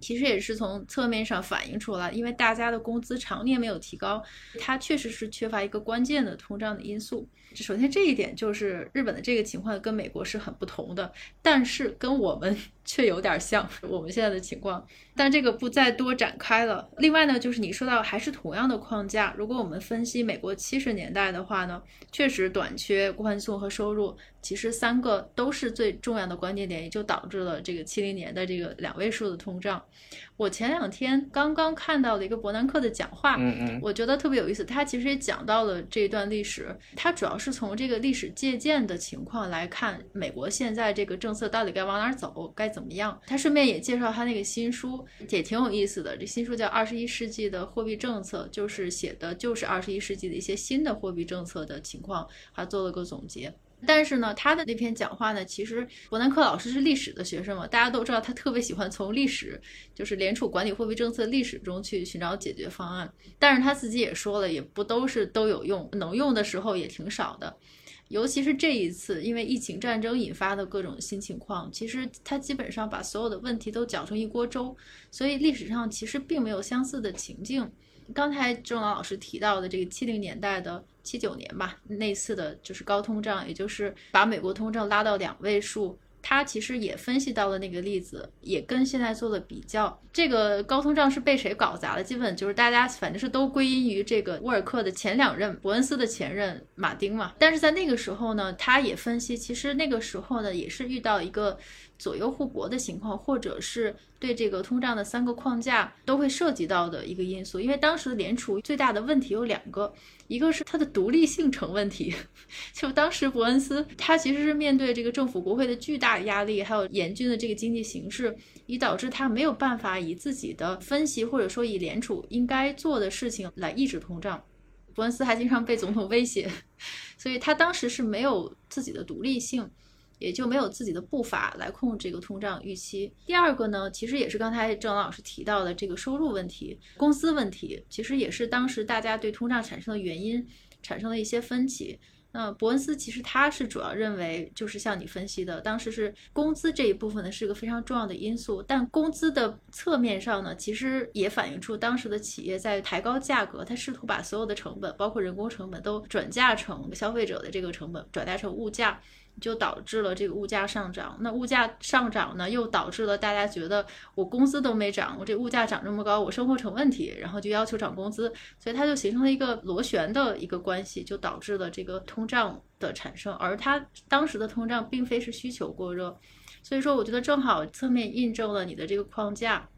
Speaker 1: 其实也是从侧面上反映出来，因为大家的工资常年没有提高，它确实是缺乏一个关键的通胀的因素。首先这一点就是日本的这个情况跟美国是很不同的，但是跟我们却有点像 我们现在的情况，但这个不再多展开了。另外呢，就是你说到还是同样的框架，如果我们分析美国七十年代的话呢，确实短缺宽松和收入，其实三个都是最重要的关键点，也就导致了这个七零年的这个两位数的通胀。我前两天刚刚看到了一个伯南克的讲话，
Speaker 2: 嗯嗯，
Speaker 1: 我觉得特别有意思。他其实也讲到了这一段历史，他主要是从这个历史借鉴的情况来看，美国现在这个政策到底该往哪走，该怎么样。他顺便也介绍他那个新书，也挺有意思的。这新书叫《二十一世纪的货币政策》，就是写的就是二十一世纪的一些新的货币政策的情况，还做了个总结。但是呢，他的那篇讲话呢，其实伯南克老师是历史的学生嘛，大家都知道他特别喜欢从历史，就是联储管理货币政策历史中去寻找解决方案。但是他自己也说了，也不都是都有用，能用的时候也挺少的。尤其是这一次，因为疫情战争引发的各种新情况，其实它基本上把所有的问题都搅成一锅粥，所以历史上其实并没有相似的情境。刚才郑老老师提到的这个七零年代的。七九年吧，那次的就是高通胀，也就是把美国通胀拉到两位数。他其实也分析到了那个例子，也跟现在做的比较。这个高通胀是被谁搞砸了？基本就是大家反正是都归因于这个沃尔克的前两任，伯恩斯的前任马丁嘛。但是在那个时候呢，他也分析，其实那个时候呢也是遇到一个左右互搏的情况，或者是对这个通胀的三个框架都会涉及到的一个因素。因为当时的联储最大的问题有两个。一个是它的独立性成问题，就当时伯恩斯他其实是面对这个政府国会的巨大压力，还有严峻的这个经济形势，以导致他没有办法以自己的分析或者说以联储应该做的事情来抑制通胀。伯恩斯还经常被总统威胁，所以他当时是没有自己的独立性。也就没有自己的步伐来控制这个通胀预期。第二个呢，其实也是刚才郑老师提到的这个收入问题、工资问题，其实也是当时大家对通胀产生的原因，产生了一些分歧。那伯恩斯其实他是主要认为，就是像你分析的，当时是工资这一部分呢是个非常重要的因素，但工资的侧面上呢，其实也反映出当时的企业在抬高价格，他试图把所有的成本，包括人工成本，都转嫁成消费者的这个成本，转嫁成物价。就导致了这个物价上涨，那物价上涨呢，又导致了大家觉得我工资都没涨，我这物价涨这么高，我生活成问题，然后就要求涨工资，所以它就形成了一个螺旋的一个关系，就导致了这个通胀的产生。而它当时的通胀并非是需求过热，所以说我觉得正好侧面印证了你的这个框架。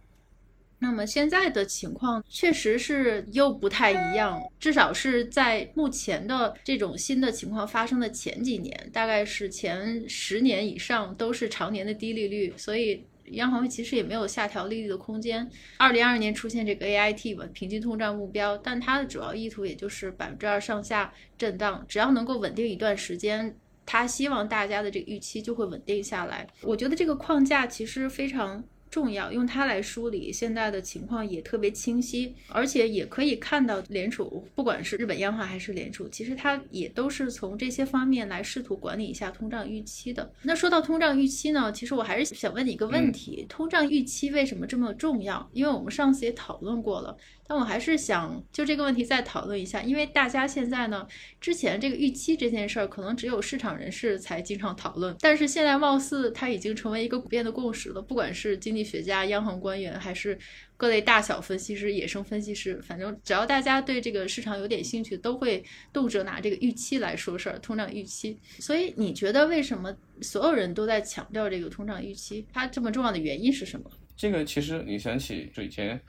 Speaker 1: 那么现在的情况确实是又不太一样，至少是在目前的这种新的情况发生的前几年，大概是前十年以上都是常年的低利率，所以央行其实也没有下调利率的空间。二零二二年出现这个 AIT 吧，平均通胀目标，但它的主要意图也就是百分之二上下震荡，只要能够稳定一段时间，他希望大家的这个预期就会稳定下来。我觉得这个框架其实非常。重要，用它来梳理现在的情况也特别清晰，而且也可以看到联储，不管是日本央行还是联储，其实它也都是从这些方面来试图管理一下通胀预期的。那说到通胀预期呢，其实我还是想问你一个问题：通胀预期为什么这么重要？因为我们上次也讨论过了。但我还是想就这个问题再讨论一下，因为大家现在呢，之前这个预期这件事儿，可能只有市场人士才经常讨论，但是现在貌似它已经成为一个普遍的共识了。不管是经济学家、央行官员，还是各类大小分析师、野生分析师，反正只要大家对这个市场有点兴趣，都会动辄拿这个预期来说事儿，通胀预期。所以你觉得为什么所有人都在强调这个通胀预期？它这么重要的原因是什么？
Speaker 2: 这个其实你想起以前。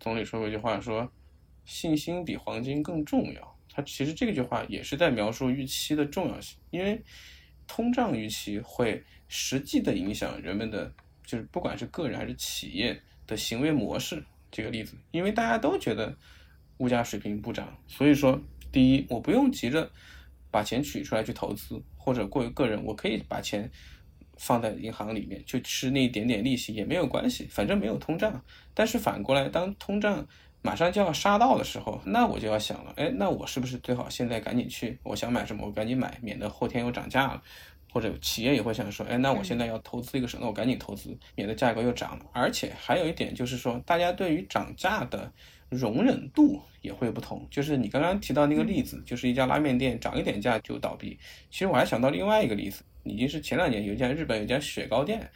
Speaker 2: 总理说过一句话，说信心比黄金更重要。他其实这句话也是在描述预期的重要性，因为通胀预期会实际的影响人们的，就是不管是个人还是企业的行为模式。这个例子，因为大家都觉得物价水平不涨，所以说，第一，我不用急着把钱取出来去投资，或者过于个人，我可以把钱。放在银行里面就吃那一点点利息也没有关系，反正没有通胀。但是反过来，当通胀马上就要杀到的时候，那我就要想了，哎，那我是不是最好现在赶紧去？我想买什么，我赶紧买，免得后天又涨价了。或者企业也会想说，哎，那我现在要投资一个什么，我赶紧投资，免得价格又涨了。而且还有一点就是说，大家对于涨价的容忍度也会不同。就是你刚刚提到那个例子，就是一家拉面店涨一点价就倒闭。其实我还想到另外一个例子。已经是前两年有一家日本有一家雪糕店，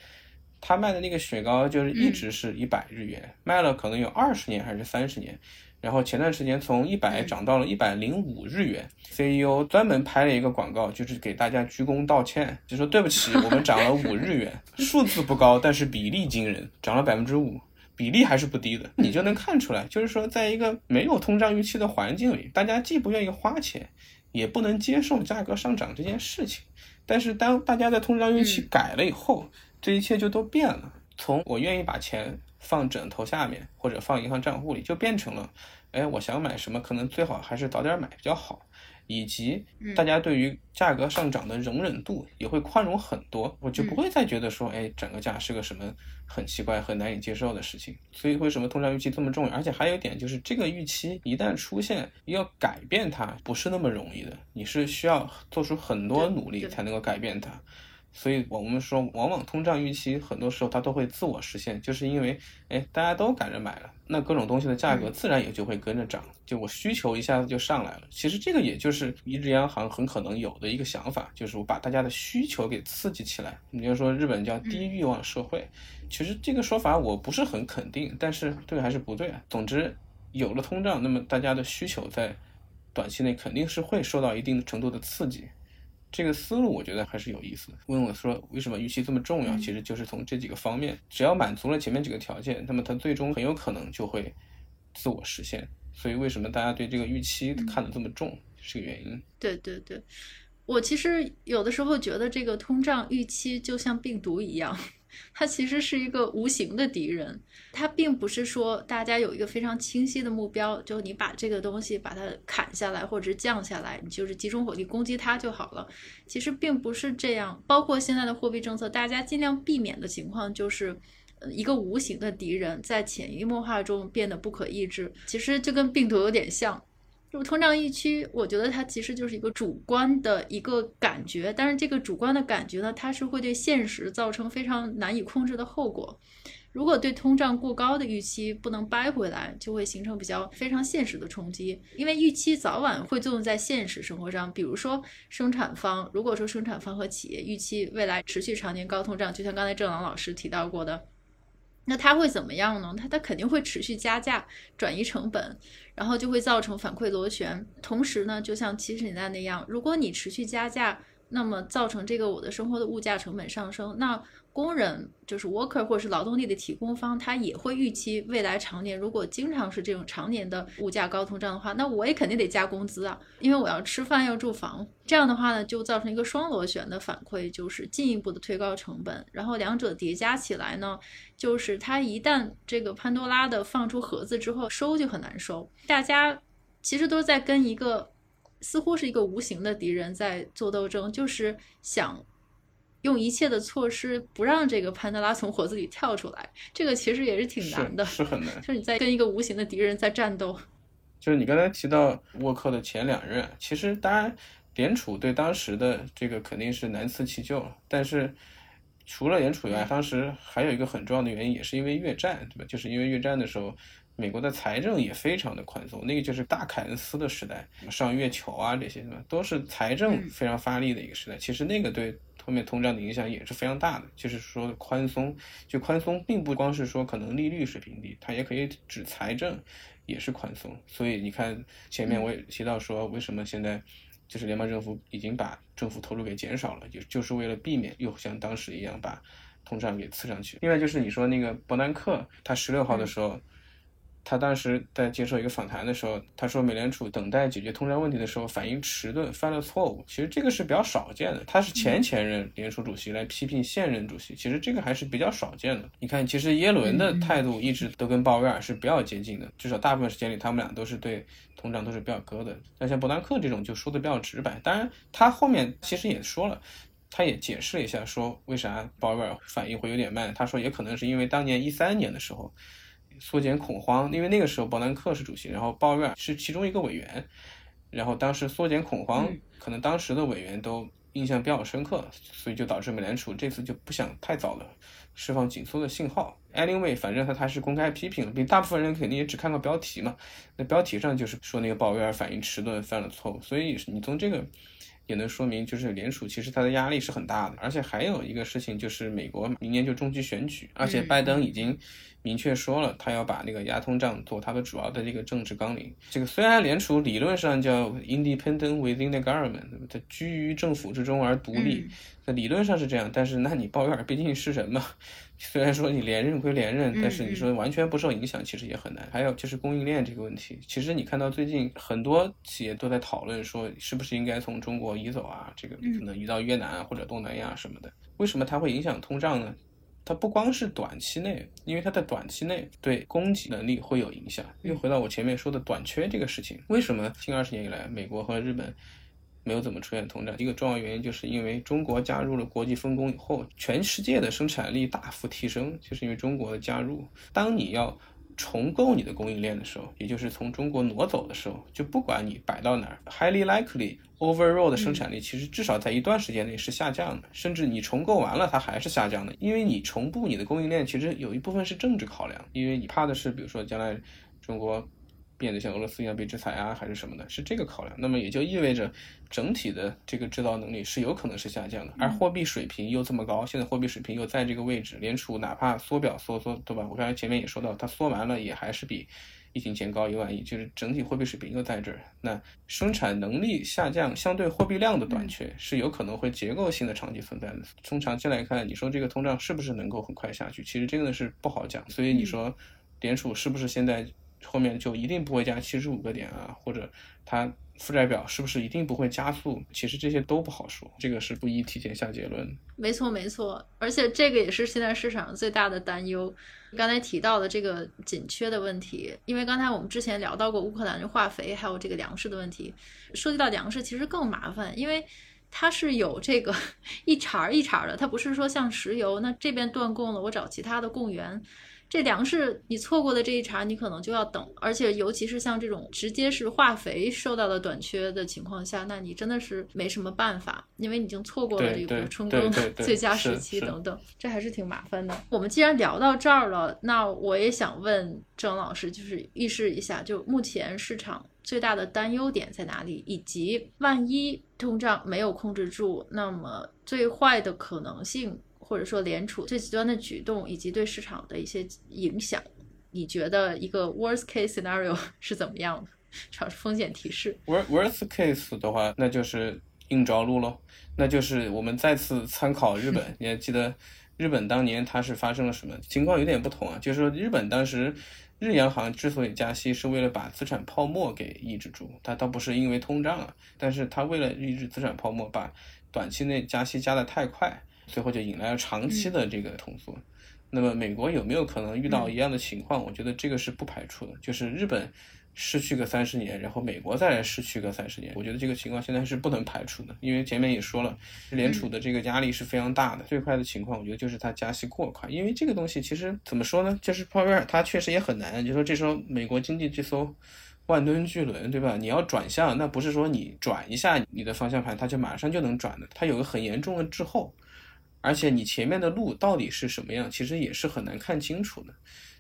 Speaker 2: 他卖的那个雪糕就是一直是一百日元，卖了可能有二十年还是三十年，然后前段时间从一百涨到了一百零五日元。CEO 专门拍了一个广告，就是给大家鞠躬道歉，就说对不起，我们涨了五日元，数字不高，但是比例惊人，涨了百分之五，比例还是不低的。你就能看出来，就是说在一个没有通胀预期的环境里，大家既不愿意花钱，也不能接受价格上涨这件事情。但是当大家的通胀预期改了以后，这一切就都变了。从我愿意把钱放枕头下面或者放银行账户里，就变成了，哎，我想买什么，可能最好还是早点买比较好。以及大家对于价格上涨的容忍度也会宽容很多，我就不会再觉得说，哎，涨个价是个什么很奇怪、很难以接受的事情。所以为什么通胀预期这么重要？而且还有一点就是，这个预期一旦出现，要改变它不是那么容易的，你是需要做出很多努力才能够改变它。所以，我们说，往往通胀预期很多时候它都会自我实现，就是因为，哎，大家都赶着买了，那各种东西的价格自然也就会跟着涨，就我需求一下子就上来了。其实这个也就是一日央行很可能有的一个想法，就是我把大家的需求给刺激起来。你就说日本叫低欲望社会，其实这个说法我不是很肯定，但是对还是不对啊？总之，有了通胀，那么大家的需求在短期内肯定是会受到一定程度的刺激。这个思路我觉得还是有意思的。问我说为什么预期这么重要？其实就是从这几个方面，只要满足了前面几个条件，那么它最终很有可能就会自我实现。所以为什么大家对这个预期看得这么重，是个原因。
Speaker 1: 对对对，我其实有的时候觉得这个通胀预期就像病毒一样。它其实是一个无形的敌人，它并不是说大家有一个非常清晰的目标，就你把这个东西把它砍下来或者降下来，你就是集中火力攻击它就好了。其实并不是这样，包括现在的货币政策，大家尽量避免的情况就是，一个无形的敌人在潜移默化中变得不可抑制。其实就跟病毒有点像。就通胀预期，我觉得它其实就是一个主观的一个感觉，但是这个主观的感觉呢，它是会对现实造成非常难以控制的后果。如果对通胀过高的预期不能掰回来，就会形成比较非常现实的冲击。因为预期早晚会作用在现实生活上，比如说生产方，如果说生产方和企业预期未来持续常年高通胀，就像刚才郑朗老师提到过的。那它会怎么样呢？它它肯定会持续加价，转移成本，然后就会造成反馈螺旋。同时呢，就像七十年代那样，如果你持续加价，那么造成这个我的生活的物价成本上升，那。工人就是 worker 或者是劳动力的提供方，他也会预期未来常年如果经常是这种常年的物价高通胀的话，那我也肯定得加工资啊，因为我要吃饭要住房。这样的话呢，就造成一个双螺旋的反馈，就是进一步的推高成本，然后两者叠加起来呢，就是它一旦这个潘多拉的放出盒子之后，收就很难收。大家其实都在跟一个似乎是一个无形的敌人在做斗争，就是想。用一切的措施不让这个潘德拉从火子里跳出来，这个其实也是挺难的，
Speaker 2: 是很难。
Speaker 1: 就是你在跟一个无形的敌人在战斗。
Speaker 2: 就是你刚才提到沃克的前两任，其实当然联储对当时的这个肯定是难辞其咎，但是除了联储以外，当时还有一个很重要的原因，也是因为越战，对吧？就是因为越战的时候，美国的财政也非常的宽松，那个就是大凯恩斯的时代，上月球啊这些，什么？都是财政非常发力的一个时代。其实那个对。后面通胀的影响也是非常大的，就是说宽松，就宽松并不光是说可能利率水平低，它也可以指财政也是宽松。所以你看前面我也提到说，为什么现在就是联邦政府已经把政府投入给减少了，就就是为了避免又像当时一样把通胀给刺上去。另外就是你说那个伯南克，他十六号的时候。他当时在接受一个访谈的时候，他说美联储等待解决通胀问题的时候反应迟钝，犯了错误。其实这个是比较少见的。他是前前任联储主席来批评现任主席，其实这个还是比较少见的。你看，其实耶伦的态度一直都跟鲍威尔是比较接近的，至少大部分时间里他们俩都是对通胀都是比较割的。但像伯南克这种就说的比较直白。当然，他后面其实也说了，他也解释了一下，说为啥鲍威尔反应会有点慢。他说也可能是因为当年一三年的时候。缩减恐慌，因为那个时候伯南克是主席，然后鲍威尔是其中一个委员，然后当时缩减恐慌，可能当时的委员都印象比较深刻，所以就导致美联储这次就不想太早的释放紧缩的信号。Anyway，反正他他是公开批评了，比大部分人肯定也只看过标题嘛，那标题上就是说那个鲍威尔反应迟钝，犯了错误，所以你从这个。也能说明就是联储其实它的压力是很大的。而且还有一个事情就是美国明年就中期选举，而且拜登已经明确说了，他要把那个压通胀做他的主要的这个政治纲领。这个虽然联储理论上叫 independent within the government，它居于政府之中而独立，在理论上是这样，但是那你鲍威尔毕竟是人嘛。虽然说你连任归连任，但是你说完全不受影响，其实也很难。还有就是供应链这个问题，其实你看到最近很多企业都在讨论说，是不是应该从中国移走啊？这个可能移到越南或者东南亚什么的。为什么它会影响通胀呢？它不光是短期内，因为它在短期内对供给能力会有影响。又回到我前面说的短缺这个事情，为什么近二十年以来，美国和日本？没有怎么出现通胀，一个重要原因就是因为中国加入了国际分工以后，全世界的生产力大幅提升，就是因为中国的加入。当你要重构你的供应链的时候，也就是从中国挪走的时候，就不管你摆到哪儿，highly likely overall 的生产力其实至少在一段时间内是下降的，甚至你重构完了它还是下降的，因为你重布你的供应链，其实有一部分是政治考量，因为你怕的是，比如说将来中国。变得像俄罗斯一样被制裁啊，还是什么的，是这个考量。那么也就意味着整体的这个制造能力是有可能是下降的，而货币水平又这么高，现在货币水平又在这个位置，联储哪怕缩表缩缩，对吧？我刚才前面也说到，它缩完了也还是比疫情前高一万亿，就是整体货币水平又在这儿。那生产能力下降，相对货币量的短缺是有可能会结构性的长期存在的。从长期来看，你说这个通胀是不是能够很快下去？其实真的是不好讲。所以你说联储是不是现在？后面就一定不会加七十五个点啊，或者它负债表是不是一定不会加速？其实这些都不好说，这个是不宜提前下结论。
Speaker 1: 没错，没错，而且这个也是现在市场最大的担忧。刚才提到的这个紧缺的问题，因为刚才我们之前聊到过乌克兰的化肥，还有这个粮食的问题，涉及到粮食其实更麻烦，因为它是有这个 一茬一茬的，它不是说像石油，那这边断供了，我找其他的供源。这粮食你错过的这一茬，你可能就要等，而且尤其是像这种直接是化肥受到了短缺的情况下，那你真的是没什么办法，因为你已经错过了这个春耕的 最佳时期等等，这还是挺麻烦的。我们既然聊到这儿了，那我也想问郑老师，就是预示一下，就目前市场最大的担忧点在哪里，以及万一通胀没有控制住，那么最坏的可能性。或者说联储最极端的举动以及对市场的一些影响，你觉得一个 worst case scenario 是怎么样的？尝试风险提示。
Speaker 2: worst case 的话，那就是硬着陆喽。那就是我们再次参考日本。你还记得日本当年它是发生了什么情况？有点不同啊。就是说日本当时日央行之所以加息，是为了把资产泡沫给抑制住。它倒不是因为通胀啊，但是它为了抑制资产泡沫，把短期内加息加的太快。最后就引来了长期的这个通缩。那么美国有没有可能遇到一样的情况？我觉得这个是不排除的。就是日本失去个三十年，然后美国再来失去个三十年，我觉得这个情况现在是不能排除的。因为前面也说了，联储的这个压力是非常大的。最快的情况，我觉得就是它加息过快。因为这个东西其实怎么说呢？就是鲍威尔他确实也很难。就说这时候美国经济这艘万吨巨轮，对吧？你要转向，那不是说你转一下你的方向盘，它就马上就能转的。它有个很严重的滞后。而且你前面的路到底是什么样，其实也是很难看清楚的，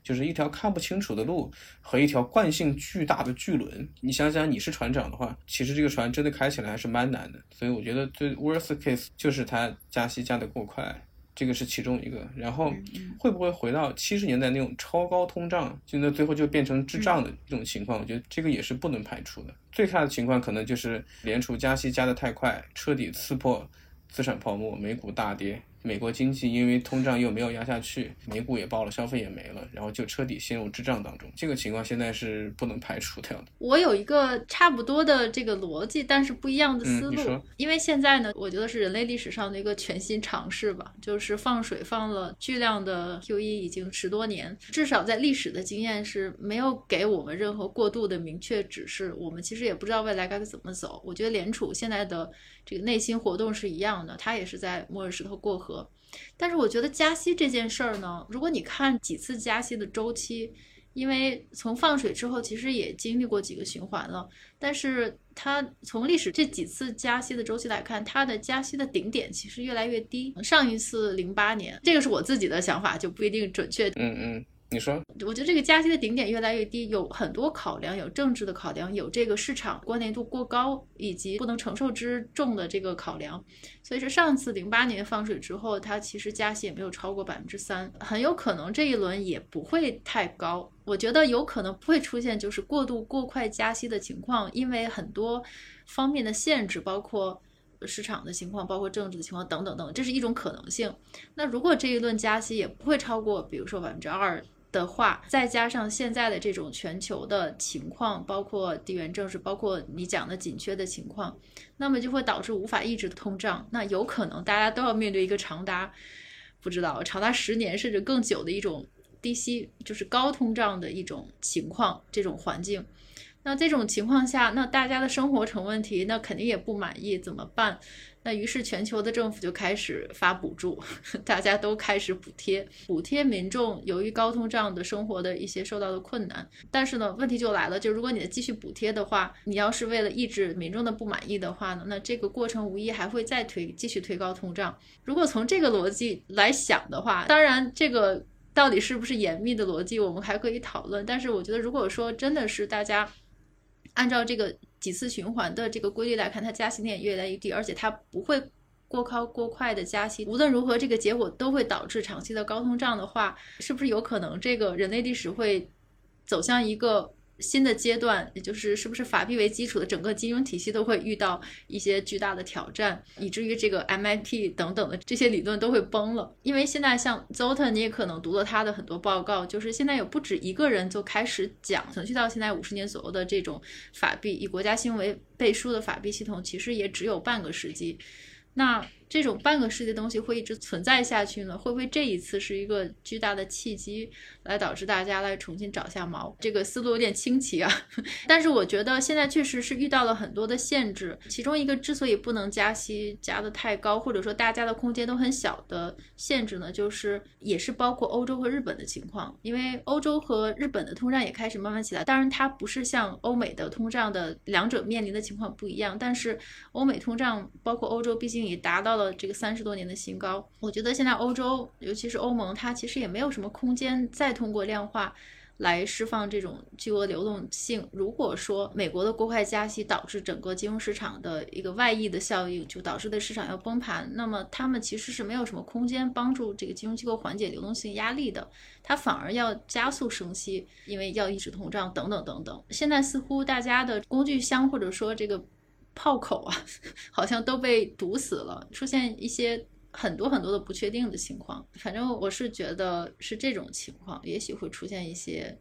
Speaker 2: 就是一条看不清楚的路和一条惯性巨大的巨轮。你想想，你是船长的话，其实这个船真的开起来还是蛮难的。所以我觉得最 worst case 就是它加息加得过快，这个是其中一个。然后会不会回到七十年代那种超高通胀，现在最后就变成滞胀的这种情况？我觉得这个也是不能排除的。最差的情况可能就是联储加息加得太快，彻底刺破资产泡沫，美股大跌。美国经济因为通胀又没有压下去，美股也爆了，消费也没了，然后就彻底陷入滞胀当中。这个情况现在是不能排除掉的。
Speaker 1: 我有一个差不多的这个逻辑，但是不一样的思路。因为现在呢，我觉得是人类历史上的一个全新尝试吧，就是放水放了巨量的 QE 已经十多年，至少在历史的经验是没有给我们任何过度的明确指示。我们其实也不知道未来该怎么走。我觉得联储现在的这个内心活动是一样的，它也是在摸着石头过河。但是我觉得加息这件事儿呢，如果你看几次加息的周期，因为从放水之后其实也经历过几个循环了，但是它从历史这几次加息的周期来看，它的加息的顶点其实越来越低。上一次零八年，这个是我自己的想法，就不一定准确。
Speaker 2: 嗯嗯。你说，
Speaker 1: 我觉得这个加息的顶点越来越低，有很多考量，有政治的考量，有这个市场关联度过高以及不能承受之重的这个考量。所以说，上次零八年放水之后，它其实加息也没有超过百分之三，很有可能这一轮也不会太高。我觉得有可能不会出现就是过度过快加息的情况，因为很多方面的限制，包括。市场的情况，包括政治的情况等等等，这是一种可能性。那如果这一轮加息也不会超过，比如说百分之二的话，再加上现在的这种全球的情况，包括地缘政治，包括你讲的紧缺的情况，那么就会导致无法抑制的通胀。那有可能大家都要面对一个长达不知道长达十年甚至更久的一种低息，就是高通胀的一种情况，这种环境。那这种情况下，那大家的生活成问题，那肯定也不满意，怎么办？那于是全球的政府就开始发补助，大家都开始补贴，补贴民众由于高通胀的生活的一些受到的困难。但是呢，问题就来了，就如果你继续补贴的话，你要是为了抑制民众的不满意的话呢，那这个过程无疑还会再推继续推高通胀。如果从这个逻辑来想的话，当然这个到底是不是严密的逻辑，我们还可以讨论。但是我觉得，如果说真的是大家。按照这个几次循环的这个规律来看，它加息点越来越低，而且它不会过高过快的加息。无论如何，这个结果都会导致长期的高通胀的话，是不是有可能这个人类历史会走向一个？新的阶段，也就是是不是法币为基础的整个金融体系都会遇到一些巨大的挑战，以至于这个 MIT 等等的这些理论都会崩了。因为现在像 Zota，你也可能读了他的很多报告，就是现在有不止一个人就开始讲，存续到现在五十年左右的这种法币以国家新闻为背书的法币系统，其实也只有半个世纪。那这种半个世纪东西会一直存在下去呢？会不会这一次是一个巨大的契机，来导致大家来重新找下锚？这个思路有点清奇啊。但是我觉得现在确实是遇到了很多的限制，其中一个之所以不能加息加的太高，或者说大家的空间都很小的限制呢，就是也是包括欧洲和日本的情况。因为欧洲和日本的通胀也开始慢慢起来，当然它不是像欧美的通胀的两者面临的情况不一样，但是欧美通胀包括欧洲，毕竟也达到了。这个三十多年的新高，我觉得现在欧洲，尤其是欧盟，它其实也没有什么空间再通过量化来释放这种巨额流动性。如果说美国的过快加息导致整个金融市场的一个外溢的效应，就导致的市场要崩盘，那么他们其实是没有什么空间帮助这个金融机构缓解流动性压力的，它反而要加速升息，因为要抑制通胀等等等等。现在似乎大家的工具箱或者说这个。炮口啊，好像都被堵死了，出现一些很多很多的不确定的情况。反正我是觉得是这种情况，也许会出现一些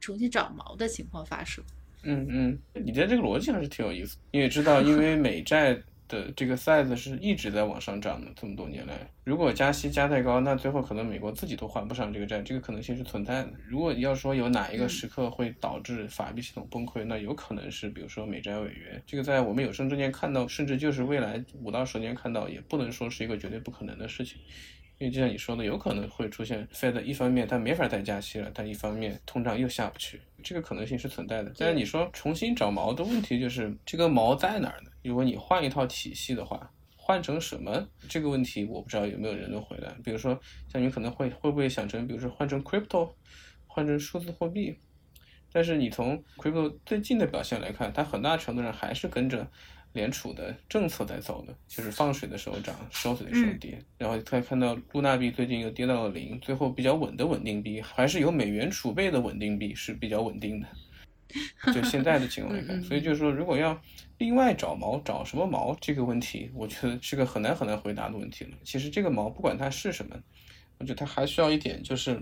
Speaker 1: 重新长毛的情况发生。
Speaker 2: 嗯嗯，你的这个逻辑还是挺有意思，因为知道，因为美债。的这个 size 是一直在往上涨的，这么多年来，如果加息加太高，那最后可能美国自己都还不上这个债，这个可能性是存在的。如果要说有哪一个时刻会导致法币系统崩溃，那有可能是比如说美债违约，这个在我们有生之年看到，甚至就是未来五到十年看到，也不能说是一个绝对不可能的事情。因为就像你说的，有可能会出现 Fed 一方面它没法再加息了，但一方面通胀又下不去，这个可能性是存在的。但是你说重新找毛的问题就是这个毛在哪儿呢？如果你换一套体系的话，换成什么？这个问题我不知道有没有人能回答。比如说像你可能会会不会想成，比如说换成 Crypto，换成数字货币？但是你从 Crypto 最近的表现来看，它很大程度上还是跟着。联储的政策在走的，就是放水的时候涨，收水的时候跌。然后可以看到，露娜币最近又跌到了零，最后比较稳的稳定币，还是有美元储备的稳定币是比较稳定的。就现在的情况来看，所以就是说，如果要另外找毛，找什么毛这个问题，我觉得是个很难很难回答的问题了。其实这个毛不管它是什么，我觉得它还需要一点，就是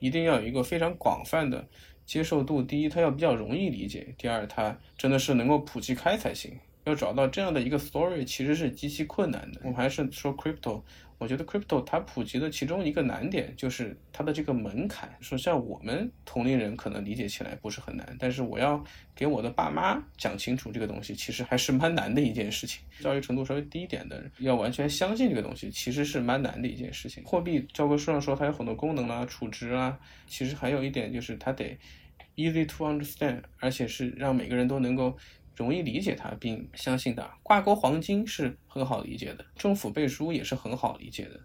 Speaker 2: 一定要有一个非常广泛的接受度。第一，它要比较容易理解；第二，它真的是能够普及开才行。要找到这样的一个 story 其实是极其困难的。我们还是说 crypto，我觉得 crypto 它普及的其中一个难点就是它的这个门槛。说像我们同龄人可能理解起来不是很难，但是我要给我的爸妈讲清楚这个东西，其实还是蛮难的一件事情。教育程度稍微低一点的要完全相信这个东西，其实是蛮难的一件事情。货币教科书上说它有很多功能啊，储值啊，其实还有一点就是它得 easy to understand，而且是让每个人都能够。容易理解它并相信它，挂钩黄金是很好理解的，政府背书也是很好理解的，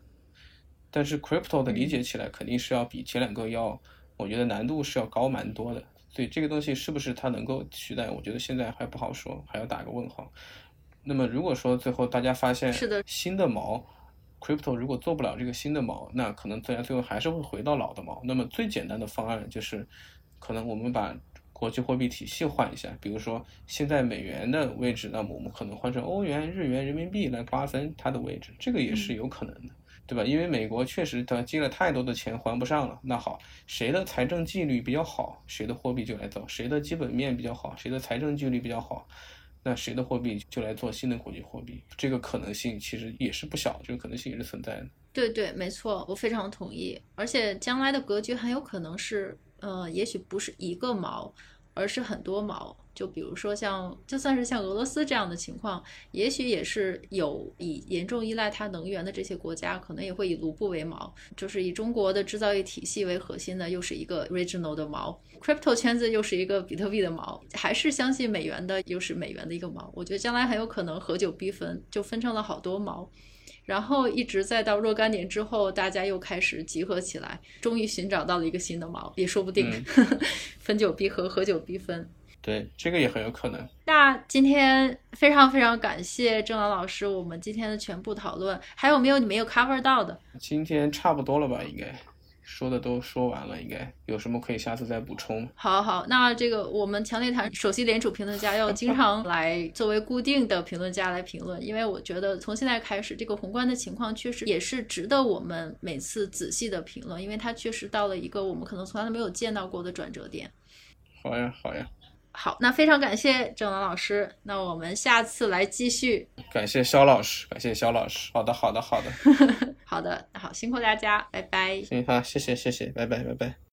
Speaker 2: 但是 crypto 的理解起来肯定是要比前两个要我觉得难度是要高蛮多的。所以这个东西是不是它能够取代，我觉得现在还不好说，还要打个问号。那么如果说最后大家发现
Speaker 1: 是的
Speaker 2: 新的毛，crypto 如果做不了这个新的毛，那可能大家最后还是会回到老的毛。那么最简单的方案就是，可能我们把国际货币体系换一下，比如说现在美元的位置，那么我们可能换成欧元、日元、人民币来瓜分它的位置，这个也是有可能的。对吧？因为美国确实它借了太多的钱还不上了。那好，谁的财政纪律比较好，谁的货币就来走；谁的基本面比较好，谁的财政纪律比较好，那谁的货币就来做新的国际货币。这个可能性其实也是不小，这个可能性也是存在的。
Speaker 1: 对对，没错，我非常同意。而且将来的格局很有可能是，呃，也许不是一个锚，而是很多锚。就比如说像，就算是像俄罗斯这样的情况，也许也是有以严重依赖它能源的这些国家，可能也会以卢布为锚，就是以中国的制造业体系为核心的，又是一个 regional 的锚，crypto 圈子又是一个比特币的锚，还是相信美元的，又是美元的一个锚。我觉得将来很有可能合久必分，就分成了好多锚。然后一直再到若干年之后，大家又开始集合起来，终于寻找到了一个新的锚，也说不定。
Speaker 2: 嗯
Speaker 1: 分久必合，合久必分。
Speaker 2: 对，这个也很有可能。
Speaker 1: 那今天非常非常感谢郑朗老师，我们今天的全部讨论，还有没有你没有 cover 到的？
Speaker 2: 今天差不多了吧？应该说的都说完了，应该有什么可以下次再补充？
Speaker 1: 好好，那这个我们强烈谈首席联储评论家要经常来作为固定的评论家来评论，因为我觉得从现在开始，这个宏观的情况确实也是值得我们每次仔细的评论，因为它确实到了一个我们可能从来都没有见到过的转折点。
Speaker 2: 好呀，好呀。
Speaker 1: 好，那非常感谢郑楠老师，那我们下次来继续。
Speaker 2: 感谢肖老师，感谢肖老师。好的，好的，好的。
Speaker 1: 好的，好，辛苦大家，拜拜。
Speaker 2: 行，好，谢谢，谢谢，拜拜，拜拜。